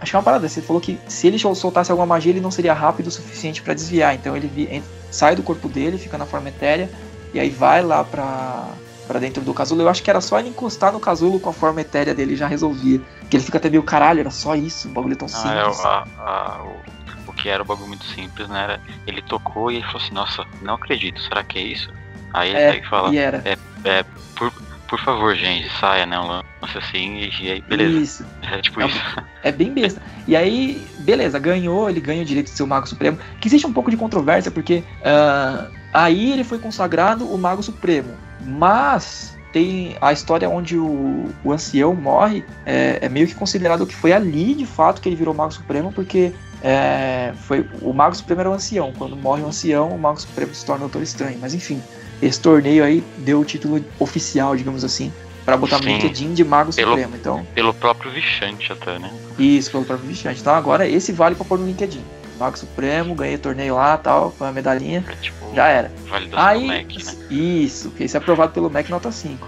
A: Acho que é uma parada. Ele falou que se ele soltasse alguma magia, ele não seria rápido o suficiente para desviar. Então, ele sai do corpo dele, fica na forma etérea, e aí vai lá pra, pra dentro do casulo. Eu acho que era só ele encostar no casulo com a forma etérea dele já resolvia. Que ele fica até meio caralho, era só isso, um bagulho tão ah, é, simples.
C: A, a, o, o, que era um bagulho muito simples, né? Era, ele tocou e ele falou assim, nossa, não acredito, será que é isso? Aí ele é, pega e fala. É, é, por, por favor, gente, saia, né? Um lance assim e, e aí, beleza.
A: Isso.
C: É tipo
A: é,
C: isso.
A: É bem besta. E aí, beleza, ganhou, ele ganha o direito de ser o Mago Supremo. Que existe um pouco de controvérsia, porque uh, aí ele foi consagrado o Mago Supremo. Mas tem a história onde o, o ancião morre, é, é, meio que considerado que foi ali de fato que ele virou Mago Supremo, porque é, foi o Mago Supremo era o ancião. Quando morre o ancião, o Mago Supremo se torna o Doutor Estranho. Mas enfim, esse torneio aí deu o título oficial, digamos assim, para botar Sim, no LinkedIn de Mago pelo, Supremo. Então,
C: pelo próprio Vichante até, né?
A: Isso, pelo próprio Vichante. Então agora esse vale para pôr no LinkedIn. Mago Supremo, ganhei o torneio lá tal, com a medalhinha. É, tipo, já era.
C: Aí, Mac, né?
A: Isso, que esse é aprovado pelo MEC nota 5.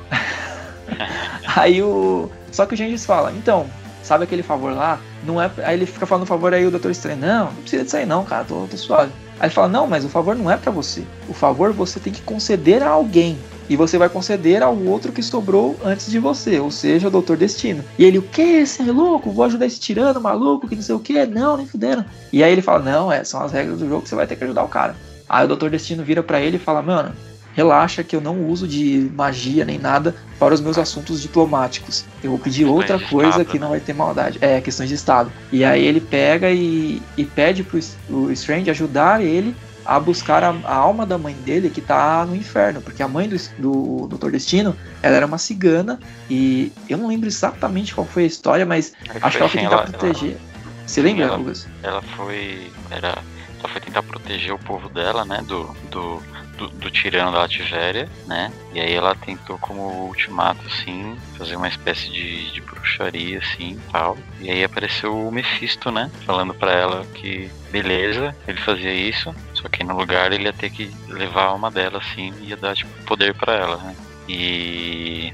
A: aí o. Só que o Gengis fala, então, sabe aquele favor lá? Não é. Aí ele fica falando favor aí o Doutor Estranho. Não, não precisa disso aí não, cara, tô, tô suave. Aí ele fala, não, mas o favor não é para você. O favor você tem que conceder a alguém e você vai conceder ao outro que sobrou antes de você, ou seja, o Doutor Destino. E ele, o que? Você é louco? Vou ajudar esse tirano maluco, que não sei o que? Não, nem fudendo. E aí ele fala, não, é, são as regras do jogo você vai ter que ajudar o cara. Aí o Doutor Destino vira para ele e fala, mano, relaxa que eu não uso de magia nem nada para os meus assuntos diplomáticos. Eu vou pedir outra coisa estado, que né? não vai ter maldade. É, questões de Estado. E aí ele pega e, e pede pro o Strange ajudar ele a buscar a, a, alma da mãe dele que tá no inferno, porque a mãe do, do Doutor Destino, ela era uma cigana e eu não lembro exatamente qual foi a história, mas acho que ela foi tentar ela, proteger. Ela, Você lembra,
C: ela,
A: Lucas?
C: Ela foi, era, ela foi tentar proteger o povo dela, né, do, do do, do, tirano da Lativéria, né? E aí ela tentou como ultimato, assim, fazer uma espécie de, de bruxaria, assim, tal. E aí apareceu o Mephisto, né? Falando para ela que, beleza, ele fazia isso, só que no lugar ele ia ter que levar uma dela, assim, e ia dar, tipo, poder para ela, né? E...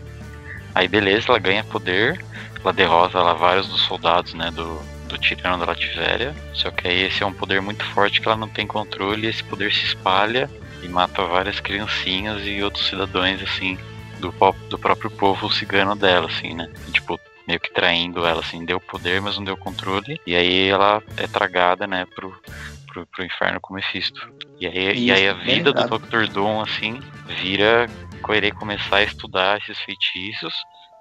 C: Aí, beleza, ela ganha poder, ela derrota lá vários dos soldados, né, do, do tirano da Lativéria. Só que aí esse é um poder muito forte que ela não tem controle esse poder se espalha e mata várias criancinhas e outros cidadãos, assim, do, do próprio povo cigano dela, assim, né? E, tipo, meio que traindo ela, assim, deu poder, mas não deu controle. E aí ela é tragada, né, pro, pro, pro inferno com Mephisto. E aí, Isso, e aí a vida do Dr. Doom, assim, vira querer começar a estudar esses feitiços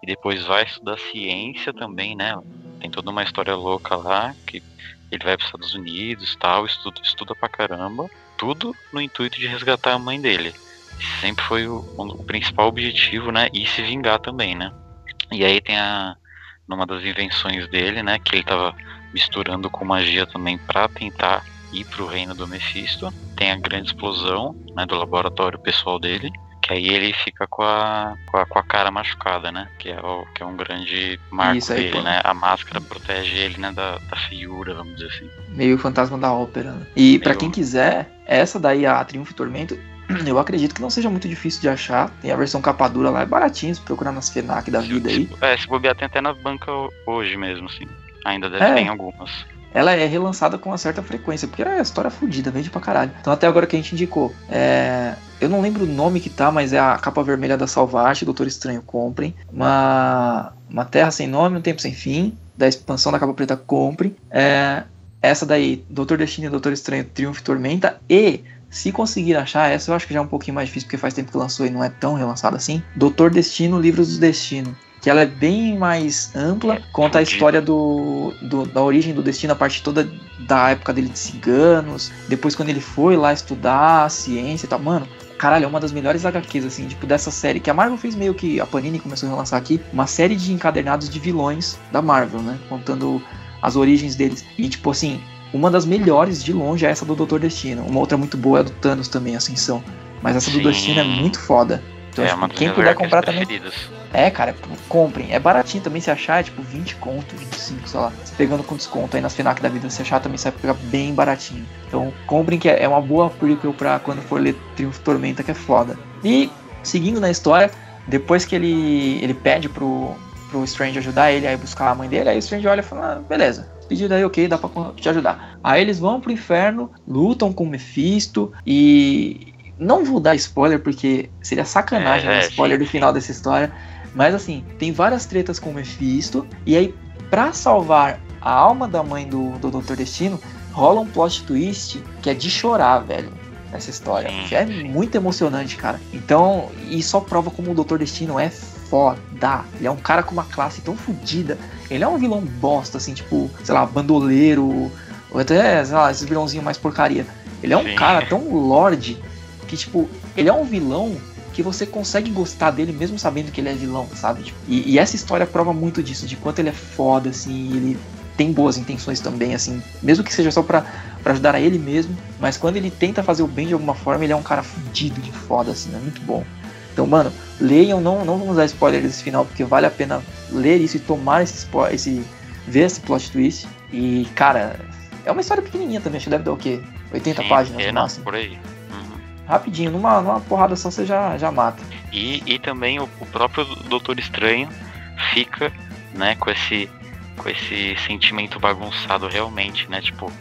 C: e depois vai estudar ciência também, né? Tem toda uma história louca lá que ele vai para os Estados Unidos, tal, estuda, estuda pra caramba, tudo no intuito de resgatar a mãe dele. sempre foi o, o principal objetivo, né? E se vingar também, né? E aí tem a numa das invenções dele, né, que ele tava misturando com magia também para tentar ir pro reino do Mephisto. Tem a grande explosão, né, do laboratório pessoal dele que aí ele fica com a, com a, com a, cara machucada, né? Que é, o, que é um grande marco Isso aí, dele, pô. né? A máscara protege ele, né? Da, da feiura, vamos dizer assim.
A: Meio fantasma da ópera, né? E Meio... para quem quiser, essa daí, a Triunfo e Tormento, eu acredito que não seja muito difícil de achar. Tem a versão capa dura lá, é baratinho, se procurar nas FENAC da vida aí.
C: É, se bobear tem até na banca hoje mesmo, assim. Ainda deve é. ter algumas
A: ela é relançada com uma certa frequência, porque é história fodida, vende pra caralho. Então até agora que a gente indicou, é... eu não lembro o nome que tá, mas é a capa vermelha da Salvage, Doutor Estranho, comprem. Uma, uma Terra Sem Nome, Um Tempo Sem Fim, da expansão da capa preta, comprem. É... Essa daí, Doutor Destino e Doutor Estranho, Triunfo e Tormenta. E se conseguir achar essa, eu acho que já é um pouquinho mais difícil, porque faz tempo que lançou e não é tão relançado assim. Doutor Destino, Livros do Destino que ela é bem mais ampla, é, conta a história do, do, da origem do destino, a parte toda da época dele de ciganos, depois quando ele foi lá estudar a ciência e tal. Mano, caralho, é uma das melhores HQs, assim, tipo, dessa série, que a Marvel fez meio que, a Panini começou a relançar aqui, uma série de encadernados de vilões da Marvel, né, contando as origens deles. E, tipo, assim, uma das melhores de longe é essa do Doutor Destino. Uma outra muito boa é a do Thanos também, Ascensão. Mas essa Sim. do Destino é muito foda. Então, é, tipo, quem puder comprar também. É, cara, comprem. É baratinho também se achar, é tipo 20 conto, 25, sei lá. Pegando com desconto aí nas FENAC da vida, se achar também você vai pegar bem baratinho. Então comprem que é uma boa prequel pra quando for ler Triunfo Tormenta, que é foda. E seguindo na história, depois que ele, ele pede pro, pro Strange ajudar ele a ir buscar a mãe dele, aí o Strange olha e fala, ah, beleza, pedido aí, ok, dá pra te ajudar. Aí eles vão pro inferno, lutam com o Mephisto e não vou dar spoiler porque seria sacanagem é, é, spoiler do final dessa história. Mas assim, tem várias tretas com o Mephisto. E aí, pra salvar a alma da mãe do, do Doutor Destino, rola um plot twist que é de chorar, velho. Nessa história. Que é muito emocionante, cara. Então, e só prova como o Doutor Destino é foda. Ele é um cara com uma classe tão fodida. Ele é um vilão bosta, assim, tipo, sei lá, bandoleiro. Ou até, sei lá, esses vilãozinhos mais porcaria. Ele é um Sim. cara tão lorde que, tipo, ele é um vilão que você consegue gostar dele mesmo sabendo que ele é vilão, sabe? Tipo, e, e, essa história prova muito disso, de quanto ele é foda, assim, ele tem boas intenções também, assim, mesmo que seja só pra, pra ajudar a ele mesmo, mas quando ele tenta fazer o bem de alguma forma, ele é um cara fudido de foda, assim, é muito bom. Então, mano, leiam, não, não vamos dar spoiler desse final, porque vale a pena ler isso e tomar esse spoiler, esse, ver esse plot twist. E, cara, é uma história pequenininha também, acho que deve dar o quê? 80 Sim, páginas
C: é,
A: no máximo?
C: Por aí
A: rapidinho, numa, numa porrada só você já, já mata.
C: E, e também o, o próprio Doutor Estranho fica, né, com esse, com esse sentimento bagunçado realmente, né? Tipo,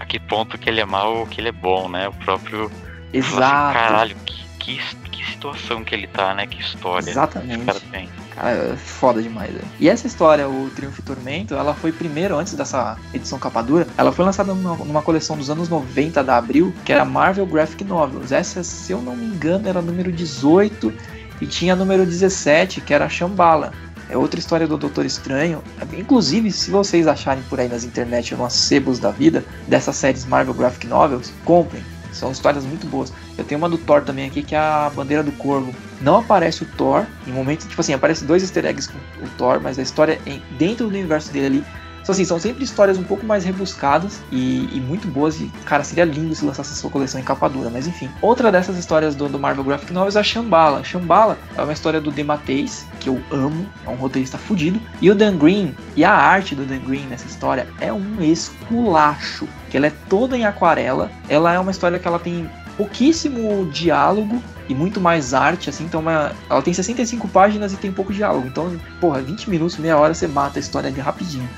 C: a que ponto que ele é mal ou que ele é bom, né? O próprio.
A: Assim, Exato.
C: Assim, Caralho, que, que, que situação que ele tá, né? Que história.
A: Exatamente. Que o cara tem. Cara, é foda demais. Né? E essa história, o Triunfo e Tormento, ela foi primeiro, antes dessa edição capa dura, ela foi lançada numa, numa coleção dos anos 90 da Abril, que era Marvel Graphic Novels. Essa, se eu não me engano, era número 18 e tinha número 17, que era Shambhala. É outra história do Doutor Estranho. Inclusive, se vocês acharem por aí nas internet, nos sebos da vida, dessas séries Marvel Graphic Novels, comprem são histórias muito boas. Eu tenho uma do Thor também aqui, que é a Bandeira do Corvo. Não aparece o Thor, em momento, tipo assim, aparece dois easter eggs com o Thor, mas a história é dentro do universo dele ali então, assim, são sempre histórias um pouco mais rebuscadas e, e, muito boas. E, cara, seria lindo se lançasse sua coleção em capa dura, mas enfim. Outra dessas histórias do, do Marvel Graphic Novels é a Shambhala. Shambhala é uma história do Demateis, que eu amo, é um roteirista fudido. E o Dan Green, e a arte do Dan Green nessa história é um esculacho. Que ela é toda em aquarela. Ela é uma história que ela tem pouquíssimo diálogo e muito mais arte, assim, então uma, ela tem 65 páginas e tem pouco diálogo. Então, porra, 20 minutos, meia hora você mata a história ali rapidinho.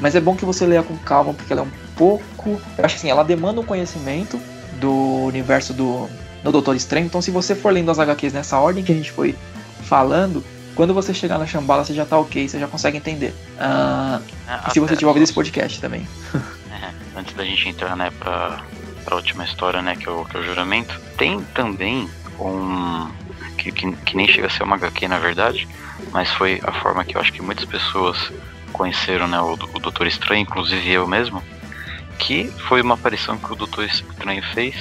A: Mas é bom que você leia com calma, porque ela é um pouco. Eu acho que assim, ela demanda um conhecimento do universo do, do Doutor Estranho. Então, se você for lendo as HQs nessa ordem que a gente foi falando, quando você chegar na Shambhala, você já tá ok, você já consegue entender. Uh, e se você tiver ouvido esse podcast também.
C: É, antes da gente entrar, né, pra, pra última história, né, que é, o, que é o juramento, tem também um. Que, que, que nem chega a ser uma HQ, na verdade, mas foi a forma que eu acho que muitas pessoas conheceram, né, o, o Doutor Estranho, inclusive eu mesmo, que foi uma aparição que o Doutor Estranho fez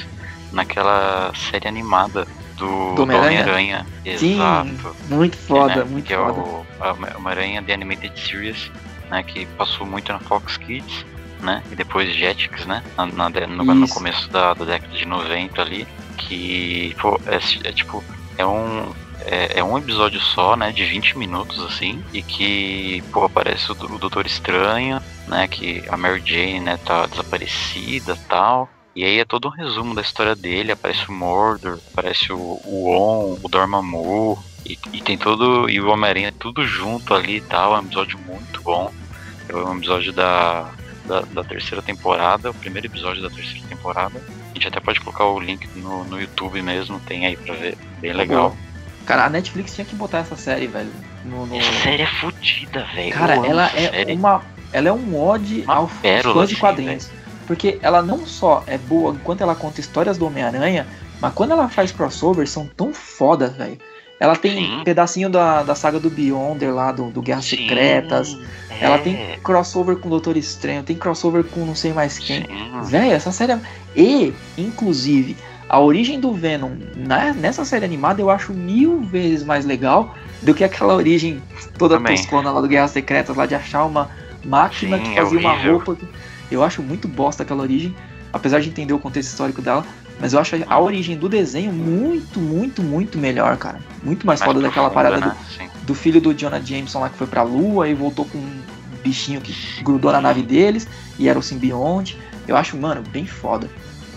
C: naquela série animada do, do Homem-Aranha.
A: Exato. muito foda, né, muito
C: que
A: foda.
C: é o Homem-Aranha The Animated Series, né, que passou muito na Fox Kids, né, e depois Jetix, né, na, na no, no, começo da, da, década de 90 ali, que, pô, é, é tipo, é um, é, é, um episódio só, né, de 20 minutos, assim, e que, pô, aparece o, o Doutor Estranho, né, que a Mary Jane, né, tá desaparecida tal, e aí é todo um resumo da história dele, aparece o Mordor, aparece o, o On, o Dormammu, e, e tem todo, e o Homem-Aranha tudo junto ali e tal, é um episódio muito bom, é um episódio da, da, da, terceira temporada, o primeiro episódio da terceira temporada, a gente até pode colocar o link no, no YouTube mesmo, tem aí pra ver, bem legal.
A: Cara, a Netflix tinha que botar essa série, velho. No, no...
C: Essa série é fodida, velho.
A: Cara, ela é série. uma. Ela é um ode ao fã de quadrinhos. Assim, porque ela não só é boa enquanto ela conta histórias do Homem-Aranha, mas quando ela faz crossover, são tão fodas, velho. Ela tem Sim. um pedacinho da, da saga do Beyonder lá, do, do Guerras Sim, Secretas. É. Ela tem crossover com o Doutor Estranho, tem crossover com não sei mais quem. Velho, essa série. É... E, inclusive, a origem do Venom né, nessa série animada eu acho mil vezes mais legal do que aquela origem toda Também. toscona lá do Guerras Secretas, lá de achar uma máquina Sim, que é fazia é uma roupa. Eu acho muito bosta aquela origem, apesar de entender o contexto histórico dela. Mas eu acho a origem do desenho muito, muito, muito melhor, cara. Muito mais, mais foda daquela parada né? do, do, filho do Jonah Jameson lá que foi pra lua e voltou com um bichinho que grudou na nave deles e era o simbionte. Eu acho, mano, bem foda.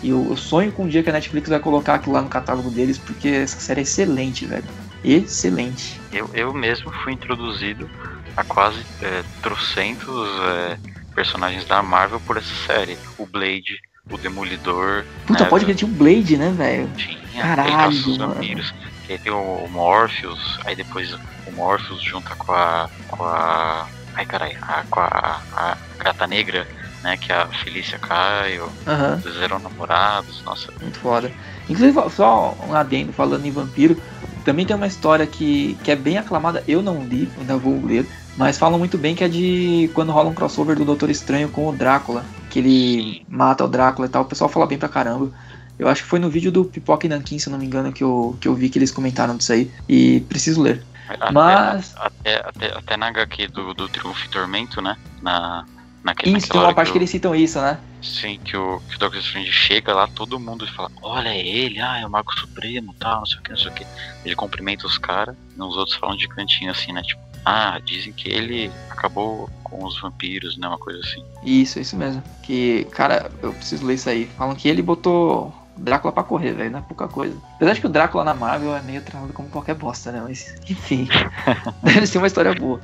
A: E eu, eu sonho com um dia que a Netflix vai colocar aquilo lá no catálogo deles, porque essa série é excelente, velho. Excelente.
C: Eu, eu mesmo fui introduzido a quase é, trocentos é, personagens da Marvel por essa série. O Blade, o Demolidor.
A: Puta, né, pode que tinha um Blade, né, velho?
C: Tinha, Caralho, os vampiros. Que aí tem o, Morpheus, aí depois o Morpheus junta com a. com a. Ai caralho, com a, a Gata Negra, né? Que a Felícia Caio. Uhum. Eles eram namorados, nossa.
A: Muito foda. Inclusive, só um adendo falando em vampiro. Também tem uma história que, que é bem aclamada, eu não li, ainda vou ler, mas falam muito bem que é de quando rola um crossover do Doutor Estranho com o Drácula, que ele mata o Drácula e tal. O pessoal fala bem pra caramba. Eu acho que foi no vídeo do Pipoca e Nankin, se não me engano, que eu, que eu vi que eles comentaram disso aí. E preciso ler. Até, Mas.
C: Até, até, até na HQ do, do Triunfo e Tormento, né? Na,
A: naquele, isso, tem uma parte que, que, eles citam isso, né?
C: Sim, que o, que o Doctor Strange chega lá, todo mundo fala: Olha, é ele, ah, é o Mago Supremo, tal, não sei o que, não sei o que. Ele cumprimenta os caras, e os outros falam de cantinho assim, né? Tipo, ah, dizem que ele acabou com os vampiros, né? Uma coisa assim.
A: Isso, isso mesmo. Que, cara, eu preciso ler isso aí. Falam que ele botou Drácula pra correr, velho, não é pouca coisa. Apesar de que o Drácula na Marvel é meio tratado como qualquer bosta, né? Mas, enfim, deve ser uma história boa.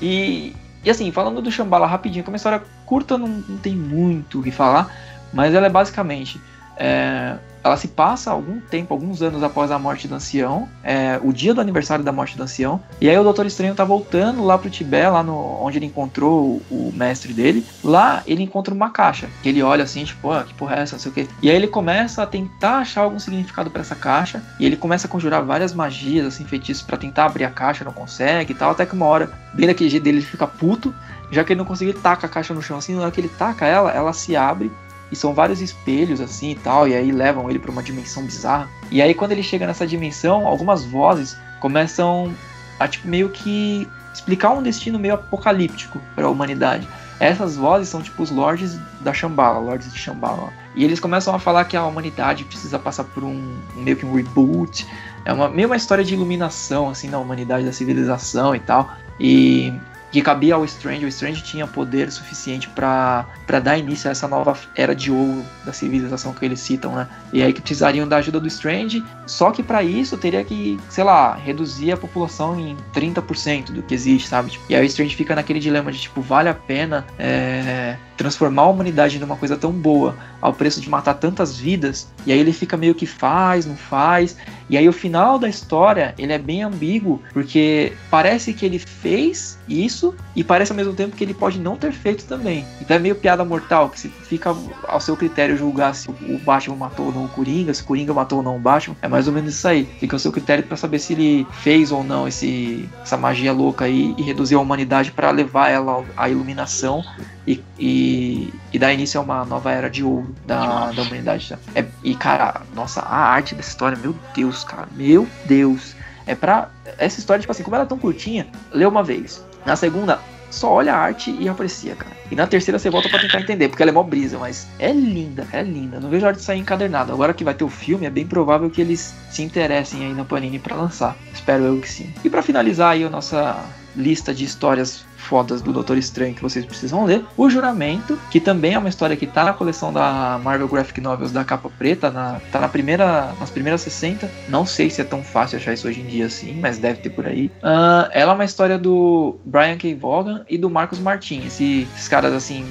A: E, e assim, falando do Shambhala rapidinho, que é uma história curta, não, não tem muito o que falar, mas ela é basicamente. É, ela se passa algum tempo, alguns anos após a morte do ancião, é, o dia do aniversário da morte do ancião, e aí o Doutor Estranho tá voltando lá pro Tibete, lá no, onde ele encontrou o, o, mestre dele. Lá ele encontra uma caixa, que ele olha assim, tipo, ah, que porra é essa, não sei o quê. E aí ele começa a tentar achar algum significado para essa caixa, e ele começa a conjurar várias magias, assim, feitiços para tentar abrir a caixa, não consegue e tal, até que uma hora, bem daquele jeito dele, ele fica puto, já que ele não conseguiu, taca a caixa no chão assim, na hora que ele taca ela, ela se abre e são vários espelhos assim e tal, e aí levam ele para uma dimensão bizarra. E aí quando ele chega nessa dimensão, algumas vozes começam a tipo meio que explicar um destino meio apocalíptico para a humanidade. Essas vozes são tipo os lords da Shambhala, lords de Shambhala. E eles começam a falar que a humanidade precisa passar por um meio que um reboot. É uma meio uma história de iluminação assim na humanidade da civilização e tal. E que cabia ao Strange. O Strange tinha poder suficiente para dar início a essa nova era de ouro da civilização que eles citam, né? E aí que precisariam da ajuda do Strange, só que para isso teria que, sei lá, reduzir a população em 30% do que existe, sabe? Tipo, e aí o Strange fica naquele dilema de tipo, vale a pena é, transformar a humanidade numa coisa tão boa ao preço de matar tantas vidas? E aí ele fica meio que faz, não faz. E aí o final da história, ele é bem ambíguo, porque parece que ele fez isso e parece ao mesmo tempo que ele pode não ter feito também. Então é meio piada mortal, que se fica ao seu critério julgar se o Batman matou ou não o Coringa, se o Coringa matou ou não o Batman, é mais ou menos isso aí. Fica ao seu critério para saber se ele fez ou não esse, essa magia louca aí e reduziu a humanidade para levar ela à iluminação e, e, e, dar início a uma nova era de ouro da, da humanidade. É, e cara, nossa, a arte dessa história, meu Deus, cara, meu Deus. É pra. Essa história, tipo assim, como ela é tão curtinha, lê uma vez. Na segunda, só olha a arte e aprecia, cara. E na terceira você volta para tentar entender, porque ela é mó brisa, mas é linda, é linda. Não vejo a hora de sair encadernado. Agora que vai ter o filme, é bem provável que eles se interessem aí na Panini para lançar. Espero eu que sim. E para finalizar aí a nossa lista de histórias fodas do Doutor Estranho que vocês precisam ler. O Juramento, que também é uma história que tá na coleção da Marvel Graphic Novels da capa preta, na, tá na primeira, nas primeiras 60. Não sei se é tão fácil achar isso hoje em dia assim, mas deve ter por aí. Uh, ela é uma história do Brian K. Vaughan e do Marcos Martin. Esse, esses caras assim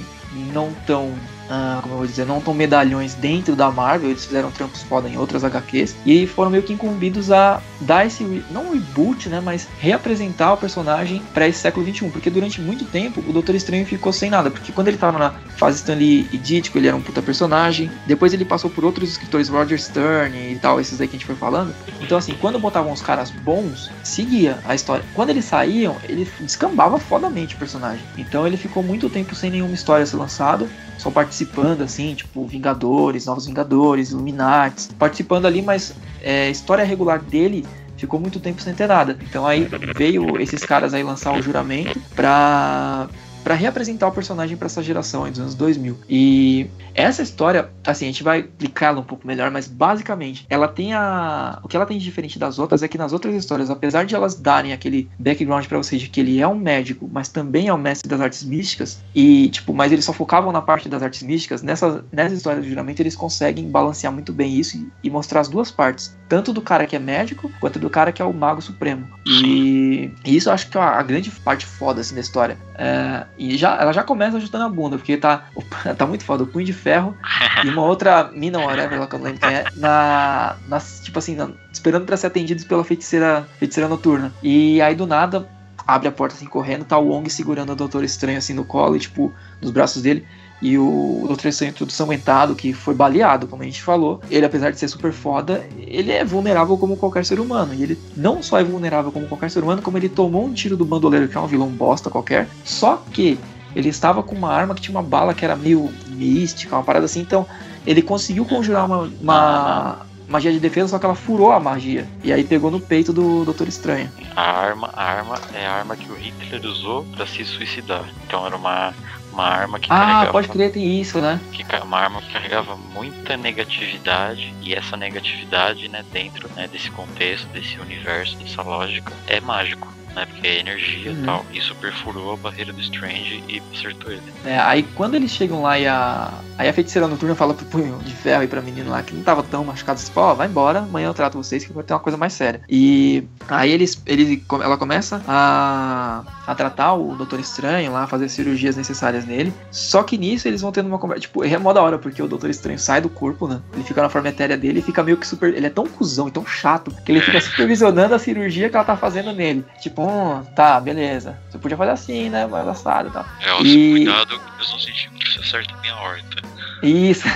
A: não tão ah, como eu vou dizer, não estão medalhões dentro da Marvel, eles fizeram trampos foda em outras HQs e foram meio que incumbidos a dar esse, não reboot, né, mas reapresentar o personagem para esse século 21, porque durante muito tempo o Doutor Estranho ficou sem nada, porque quando ele tava na fase Stanley e Ditko, ele era um puta personagem, depois ele passou por outros escritores, Roger Stern e tal, esses aí que a gente foi falando, então assim, quando botavam os caras bons, seguia a história. Quando eles saíam, ele descambava fodamente o personagem, então ele ficou muito tempo sem nenhuma história ser lançada, só participando, assim, tipo Vingadores, Novos Vingadores, Illuminati, participando ali, mas é, história regular dele ficou muito tempo sem ter nada. Então aí veio esses caras aí lançar o juramento pra para reapresentar o personagem para essa geração aí dos anos 2000. E essa história, assim, a gente vai explicá-la um pouco melhor, mas basicamente, ela tem a o que ela tem de diferente das outras é que nas outras histórias, apesar de elas darem aquele background para você de que ele é um médico, mas também é um mestre das artes místicas e tipo, mas eles só focavam na parte das artes místicas, nessa nessa história do juramento eles conseguem balancear muito bem isso e, e mostrar as duas partes, tanto do cara que é médico quanto do cara que é o mago supremo. E, e isso eu acho que é a grande parte foda assim da história. É, e já, ela já começa ajustando a bunda, porque tá, tá muito foda. O Punho de Ferro e uma outra mina, whatever, que eu não lembro quem é, na, na, tipo assim, na, esperando para ser atendidos pela feiticeira, feiticeira noturna. E aí do nada abre a porta assim correndo, tá o Wong segurando a Doutora Estranho assim no colo e tipo nos braços dele. E o Doutor Estranho tudo sanguentado, que foi baleado, como a gente falou. Ele, apesar de ser super foda, ele é vulnerável como qualquer ser humano. E ele não só é vulnerável como qualquer ser humano, como ele tomou um tiro do bandoleiro, que é um vilão bosta qualquer. Só que ele estava com uma arma que tinha uma bala que era meio mística, uma parada assim. Então, ele conseguiu conjurar uma, uma magia de defesa, só que ela furou a magia. E aí pegou no peito do Doutor Estranho.
C: A arma, a arma é a arma que o Hitler usou para se suicidar. Então era uma uma arma que
A: ah, carregava. Ah, pode crer, tem isso, né?
C: Que, uma arma que carregava muita negatividade e essa negatividade, né, dentro né, desse contexto, desse universo, dessa lógica, é mágico né? Porque é energia e uhum. tal. Isso perfurou a barreira do Strange e acertou ele.
A: É, aí quando eles chegam lá e a. Aí a feiticeira noturna fala pro punho de ferro e pra menino lá que não tava tão machucado, assim, ó, oh, vai embora, amanhã eu trato vocês que vai ter uma coisa mais séria. E aí eles, ele, ela começa a, a tratar o Doutor Estranho lá, fazer cirurgias necessárias nele. Só que nisso eles vão tendo uma conversa. Tipo, é mó da hora, porque o Doutor Estranho sai do corpo, né? Ele fica na forma etérea dele e fica meio que super. Ele é tão cuzão e tão chato que ele fica supervisionando a cirurgia que ela tá fazendo nele. Tipo, Tipo, tá, beleza. Você podia fazer assim, né? Mais assado e tal.
C: É, ó, e... cuidado que eles não centímetros você acerta minha horta.
A: Isso.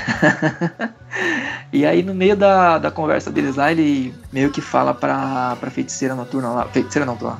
A: e aí no meio da, da conversa deles lá, ele meio que fala pra, pra feiticeira noturna lá. Feiticeira não, pra.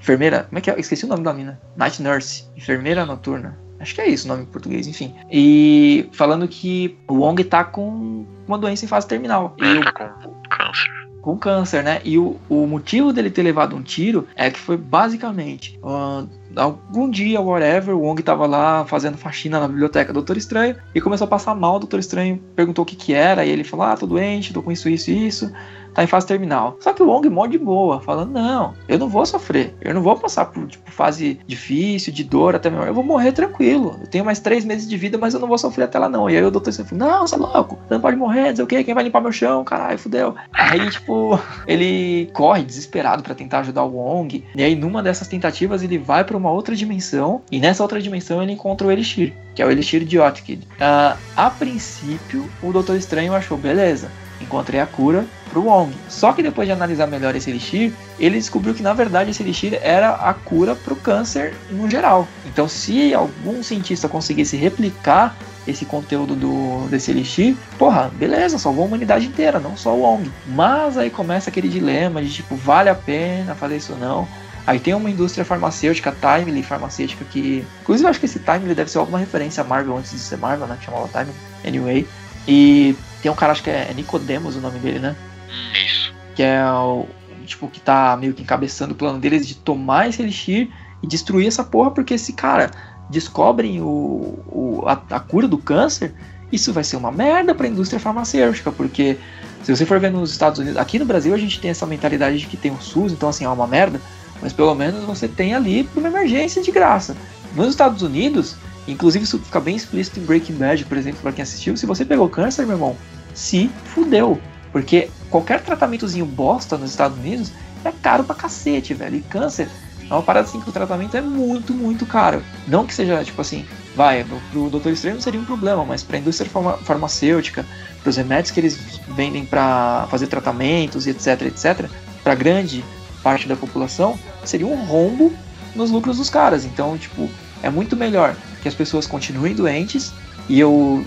A: Enfermeira. Como é que é? Esqueci o nome da mina. Night Nurse. Enfermeira noturna. Acho que é isso o nome em português, enfim. E falando que o Wong tá com uma doença em fase terminal.
C: Ele tá com câncer
A: com câncer, né? E o, o motivo dele ter levado um tiro é que foi basicamente uh, algum dia, whatever, o Wong tava lá fazendo faxina na biblioteca do Doutor Estranho e começou a passar mal. O Doutor Estranho perguntou o que que era e ele falou: Ah, tô doente, tô com isso, isso isso. Tá em fase terminal. Só que o Wong mó de boa, falando, não, eu não vou sofrer, eu não vou passar por, tipo, fase difícil, de dor até melhor, eu vou morrer tranquilo. Eu tenho mais três meses de vida, mas eu não vou sofrer até lá não. E aí o doutor sempre não, você é louco, você não pode morrer, sei o que, quem vai limpar meu chão, caralho, fudeu. Aí, tipo, ele corre desesperado para tentar ajudar o Wong, e aí numa dessas tentativas ele vai para uma outra dimensão, e nessa outra dimensão ele encontra o Elixir, que é o Elixir de Otkid. Uh, a princípio, o Doutor Estranho achou, beleza, encontrei a cura pro Wong. Só que depois de analisar melhor esse elixir, ele descobriu que na verdade esse elixir era a cura pro câncer no geral. Então, se algum cientista conseguisse replicar esse conteúdo do, desse elixir, porra, beleza, salvou a humanidade inteira, não só o Wong. Mas aí começa aquele dilema de tipo, vale a pena fazer isso ou não? Aí tem uma indústria farmacêutica, Timely farmacêutica, que. Inclusive, eu acho que esse Timely deve ser alguma referência a Marvel antes de ser Marvel, né? Que chamava Timely. Anyway. E tem um cara, acho que é Nicodemus o nome dele, né?
C: Hum, isso.
A: Que é o. Tipo, que tá meio que encabeçando o plano deles de tomar esse elixir e destruir essa porra, porque esse cara descobrem o, o a, a, cura do câncer, isso vai ser uma merda para a indústria farmacêutica, porque se você for ver nos Estados Unidos, aqui no Brasil a gente tem essa mentalidade de que tem um SUS, então assim, é uma merda, mas pelo menos você tem ali para uma emergência de graça. Nos Estados Unidos, inclusive isso fica bem explícito em Breaking Bad, por exemplo, para quem assistiu, se você pegou câncer, meu irmão, se fudeu. Porque qualquer tratamentozinho bosta nos Estados Unidos é caro pra cacete, velho. E câncer é uma parada assim que o tratamento é muito, muito caro. Não que seja, tipo assim, vai, pro Doutor Estranho não seria um problema, mas pra indústria farma farmacêutica, pros remédios que eles vendem para fazer tratamentos e etc, etc, pra grande parte da população, seria um rombo nos lucros dos caras. Então, tipo, é muito melhor que as pessoas continuem doentes e eu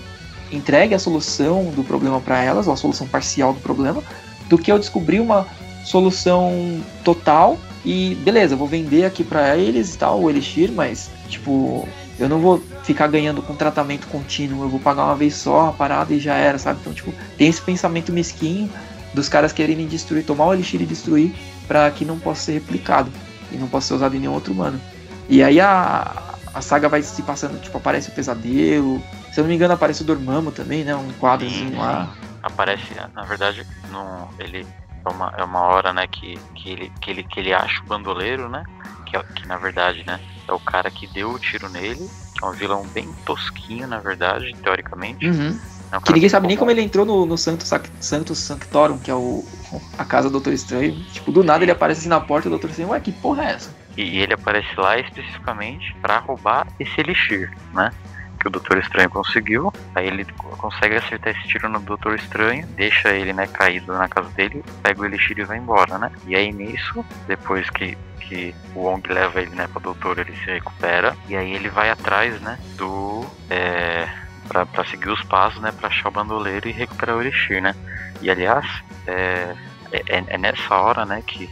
A: entregue a solução do problema para elas, ou a solução parcial do problema, do que eu descobrir uma solução total e beleza, vou vender aqui para eles e tal, o Elixir, mas tipo, eu não vou ficar ganhando com tratamento contínuo, eu vou pagar uma vez só a parada e já era, sabe? Então, tipo, tem esse pensamento mesquinho dos caras quererem destruir, tomar o Elixir e destruir para que não possa ser replicado e não possa ser usado em nenhum outro humano. E aí a, a saga vai se passando, tipo, aparece o pesadelo. Se eu não me engano, aparece o Dormammu também, né? Um quadrozinho lá.
C: Aparece, na verdade, no, ele é uma, é uma hora, né, que, que, ele, que, ele, que ele acha o bandoleiro, né? Que, é, que na verdade, né, é o cara que deu o tiro nele. É um vilão bem tosquinho, na verdade, teoricamente.
A: Uhum. É um que ninguém sabe nem como ele entrou no, no Santo, Santo Sanctorum, que é o, a casa do Doutor Estranho. Tipo, do nada ele aparece assim na porta do Doutor Estranho. Ué, que porra é essa?
C: E ele aparece lá especificamente para roubar esse elixir, né? Que o Doutor Estranho conseguiu. Aí ele consegue acertar esse tiro no Doutor Estranho, deixa ele, né, caído na casa dele, pega o elixir e vai embora, né? E aí nisso, depois que que o Wong leva ele, né, pro doutor, ele se recupera. E aí ele vai atrás, né, do. É, pra, pra seguir os passos, né, pra achar o bandoleiro e recuperar o Elixir, né. E aliás, é, é, é nessa hora, né, que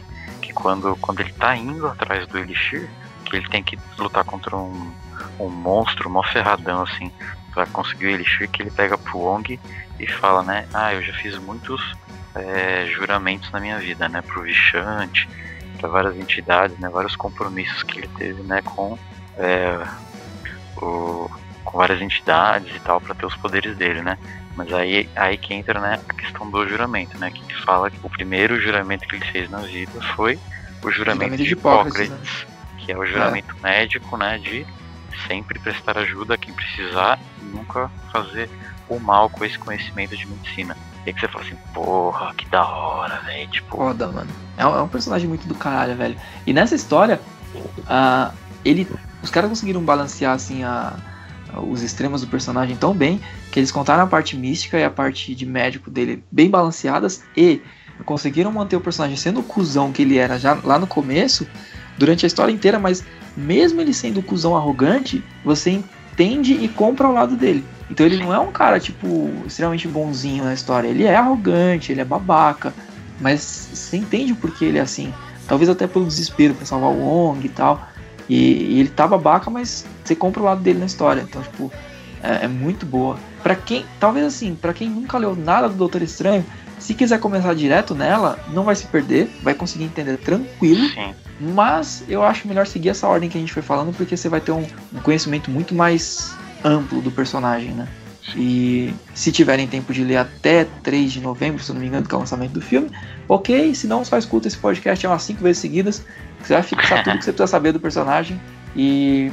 C: quando, quando ele tá indo atrás do Elixir, que ele tem que lutar contra um, um monstro mó ferradão, assim, pra conseguir o Elixir, que ele pega pro Wong e fala, né, ah, eu já fiz muitos é, juramentos na minha vida, né, pro Vichante, para várias entidades, né, vários compromissos que ele teve, né, com é, o, com várias entidades e tal, para ter os poderes dele, né. Mas aí, aí que entra né, a questão do juramento, né? Que fala que o primeiro juramento que ele fez na vida foi o juramento, juramento de, de Hipócrates, né? que é o juramento é. médico, né? De sempre prestar ajuda a quem precisar e nunca fazer o mal com esse conhecimento de medicina. E que você fala assim, porra, que da hora, velho. Tipo...
A: Foda, mano. É um, é um, personagem muito do caralho, velho. E nessa história, uh, ele. Os caras conseguiram balancear assim a os extremos do personagem tão bem que eles contaram a parte mística e a parte de médico dele bem balanceadas e conseguiram manter o personagem sendo o cuzão que ele era já lá no começo, durante a história inteira, mas mesmo ele sendo o cuzão arrogante, você entende e compra ao lado dele. Então ele não é um cara, tipo, extremamente bonzinho na história. Ele é arrogante, ele é babaca, mas você entende o porquê ele é assim. Talvez até pelo desespero pra salvar o Wong e tal. E, e, ele tá babaca, mas você compra o lado dele na história. Então, tipo, é, é muito boa. para quem, talvez assim, para quem nunca leu nada do Doutor Estranho, se quiser começar direto nela, não vai se perder, vai conseguir entender tranquilo. Sim. Mas eu acho melhor seguir essa ordem que a gente foi falando, porque você vai ter um, um conhecimento muito mais amplo do personagem, né? E se tiverem tempo de ler até 3 de novembro, se eu não me engano, que é o lançamento do filme, ok. Se não, só escuta esse podcast umas 5 vezes seguidas. Você vai fixar tudo que você precisa saber do personagem. E,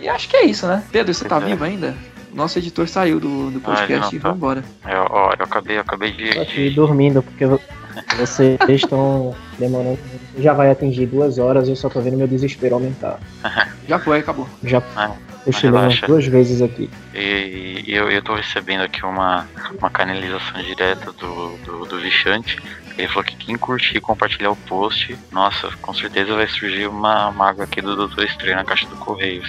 A: e acho que é isso, né? Pedro, você tá é. vivo ainda? Nosso editor saiu do, do ah, podcast ah, e tá. vambora.
C: Eu, ó, eu acabei, eu acabei de.
B: Eu aqui dormindo, porque vocês estão demorando. Já vai atingir duas horas eu só tô vendo meu desespero aumentar.
A: Já foi, acabou.
B: Já. Ah. Eu duas vezes aqui.
C: E, e eu, eu tô recebendo aqui uma, uma canalização direta do, do, do Vixante. Ele falou que quem curtir e compartilhar o post, nossa, com certeza vai surgir uma mágoa aqui do Doutor Estranho na caixa do Correio.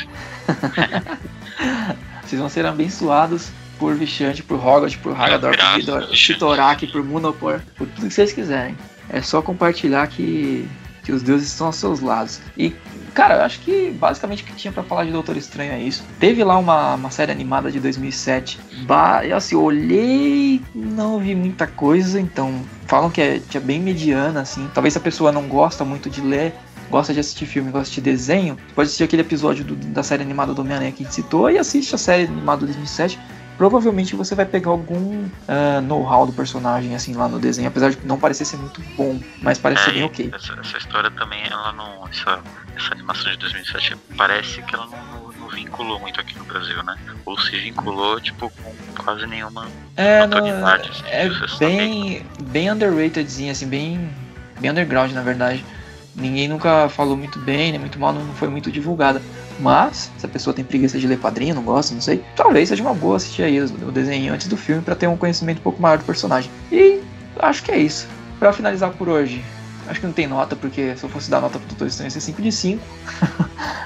A: Vocês vão ser abençoados por Vixante, por Hogwarts, por Hagador, por Chitorak, por Munopor, por tudo que vocês quiserem. É só compartilhar que, que os deuses estão aos seus lados. E Cara, eu acho que basicamente o que tinha para falar de Doutor Estranho é isso. Teve lá uma, uma série animada de 2007. Bah, eu assim, olhei, não vi muita coisa, então falam que é, que é bem mediana, assim. Talvez se a pessoa não gosta muito de ler, gosta de assistir filme, gosta de desenho, pode assistir aquele episódio do, da série animada do Homem-Aranha que a gente citou e assiste a série animada de 2007 provavelmente você vai pegar algum uh, know-how do personagem, assim, lá no desenho, apesar de não parecer ser muito bom, mas parece é, ser bem ok.
C: Essa, essa, história também, ela não. Essa, essa animação de 2007 parece que ela não, vinculou muito aqui no Brasil, né? Ou se vinculou, tipo, com quase nenhuma
A: é, notoriedade. Não, assim, é bem, bem underratedzinho, assim, bem, bem underground, na verdade. Ninguém nunca falou muito bem, nem muito mal, não foi muito divulgada. Mas, se a pessoa tem preguiça de ler quadrinho, não gosta, não sei, talvez seja uma boa assistir aí o desenho antes do filme para ter um conhecimento um pouco maior do personagem. E acho que é isso. Para finalizar por hoje, acho que não tem nota, porque se eu fosse dar nota pro Doutor Estranho ia ser 5 de 5.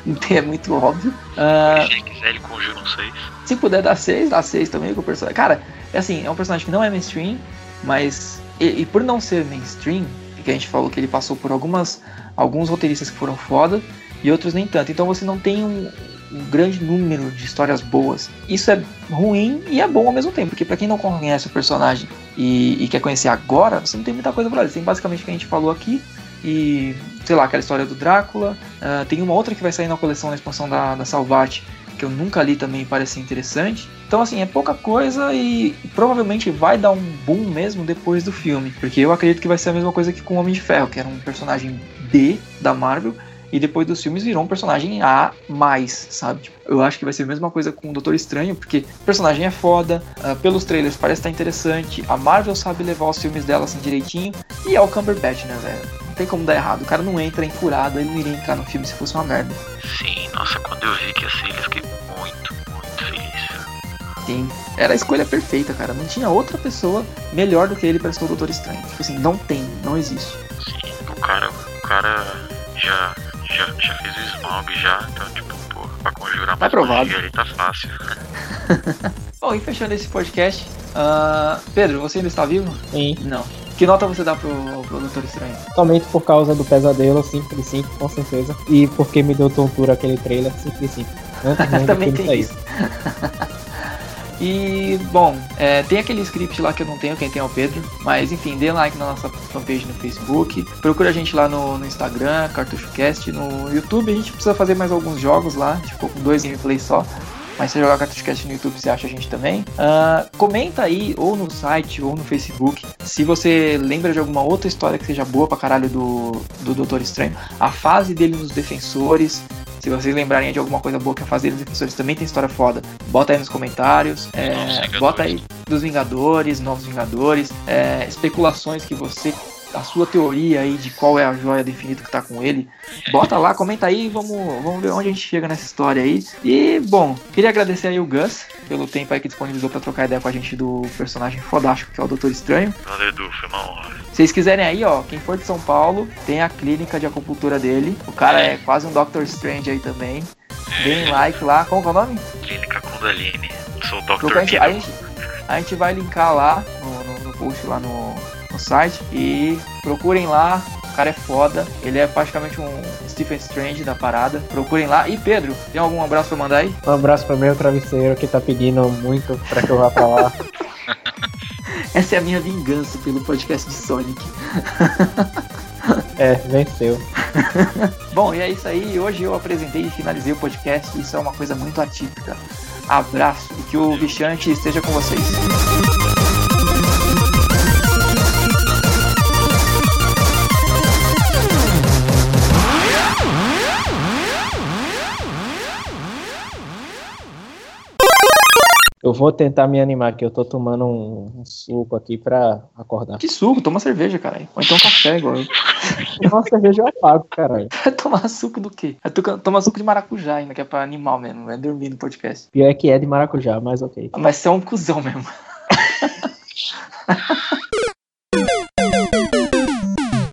A: não tem, é muito óbvio.
C: Uh, se quiser, ele conjura um 6.
A: Se puder dar 6, dá 6 também com o personagem. Cara, é assim, é um personagem que não é mainstream, mas. E, e por não ser mainstream, que a gente falou que ele passou por algumas alguns roteiristas que foram foda e outros nem tanto. Então você não tem um, um grande número de histórias boas. Isso é ruim e é bom ao mesmo tempo, porque para quem não conhece o personagem e, e, quer conhecer agora, você não tem muita coisa pra ler. Tem basicamente o que a gente falou aqui e, sei lá, aquela história do Drácula. Uh, tem uma outra que vai sair na coleção na expansão da, da Salvat, que eu nunca li também parece interessante. Então, assim, é pouca coisa e provavelmente vai dar um boom mesmo depois do filme. Porque eu acredito que vai ser a mesma coisa que com o Homem de Ferro, que era um personagem B da Marvel e depois dos filmes virou um personagem A mais, sabe? Tipo, eu acho que vai ser a mesma coisa com o Doutor Estranho, porque o personagem é foda, uh, pelos trailers parece estar interessante, a Marvel sabe levar os filmes dela assim direitinho, e é o Cumberbatch, né, velho? Não tem como dar errado. O cara não entra incurado, ele não iria entrar no filme se fosse uma merda.
C: Sim, nossa, quando eu vi que ia ser ele, eu fiquei muito, muito feliz.
A: Sim, era a escolha perfeita, cara. Não tinha outra pessoa melhor do que ele para ser o Doutor Estranho. Tipo assim, não tem, não existe.
C: Sim, o cara, o cara já já, já fez o Smaug já, então tipo, pô, pra conjurar
A: mais magia
C: ali tá fácil.
A: Bom, e fechando esse podcast, uh, Pedro, você ainda está vivo?
B: Sim.
A: Não. Que nota você dá pro, pro Doutor Estranho?
B: Somente por causa do pesadelo, 5 de 5, com certeza. E porque me deu tontura aquele trailer, 5 de 5.
A: Também tem isso. E, bom, é, tem aquele script lá que eu não tenho, quem tem é o Pedro. Mas, enfim, dê like na nossa fanpage no Facebook. Procura a gente lá no, no Instagram, CartuchoCast. No YouTube a gente precisa fazer mais alguns jogos lá. A gente ficou com dois gameplays só. Mas se jogar CartuchoCast no YouTube, você acha a gente também. Uh, comenta aí, ou no site, ou no Facebook, se você lembra de alguma outra história que seja boa pra caralho do, do Doutor Estranho. A fase dele nos Defensores, se vocês lembrarem de alguma coisa boa que a Fazenda dos Defensores também tem história foda, bota aí nos comentários. É, bota aí dos Vingadores, Novos Vingadores, é, especulações que você a sua teoria aí de qual é a joia definida que tá com ele. Bota lá, comenta aí, vamos, vamos ver onde a gente chega nessa história aí. E, bom, queria agradecer aí o Gus pelo tempo aí que disponibilizou para trocar ideia com a gente do personagem fodástico que é o Doutor Estranho.
C: Valeu, Edu, foi uma honra.
A: Se vocês quiserem aí, ó, quem for de São Paulo, tem a clínica de acupuntura dele. O cara é, é quase um Doctor Strange aí também. É. Deem like lá. Como é o nome?
C: Clínica Kundalini. Sou o Dr.
A: A gente, a, gente, a gente vai linkar lá no, no, no post lá no, no site e procurem lá. O cara é foda, ele é praticamente um Stephen Strange da parada. Procurem lá. E Pedro, tem algum abraço pra mandar aí?
B: Um abraço pro meu travesseiro que tá pedindo muito pra que eu vá pra lá.
A: Essa é a minha vingança pelo podcast de Sonic.
B: É, venceu.
A: Bom, e é isso aí. Hoje eu apresentei e finalizei o podcast. Isso é uma coisa muito atípica. abraço e que o Vichante esteja com vocês.
B: Eu vou tentar me animar, que eu tô tomando um, um suco aqui pra acordar.
A: Que suco? Toma cerveja, caralho. Ou então café, igual eu.
B: Tomar cerveja eu apago, caralho.
A: tomar suco do quê? Tomar suco de maracujá ainda, que é pra animal mesmo. É dormir no podcast.
B: Pior é que é de maracujá, mas ok.
A: Mas você é um cuzão mesmo.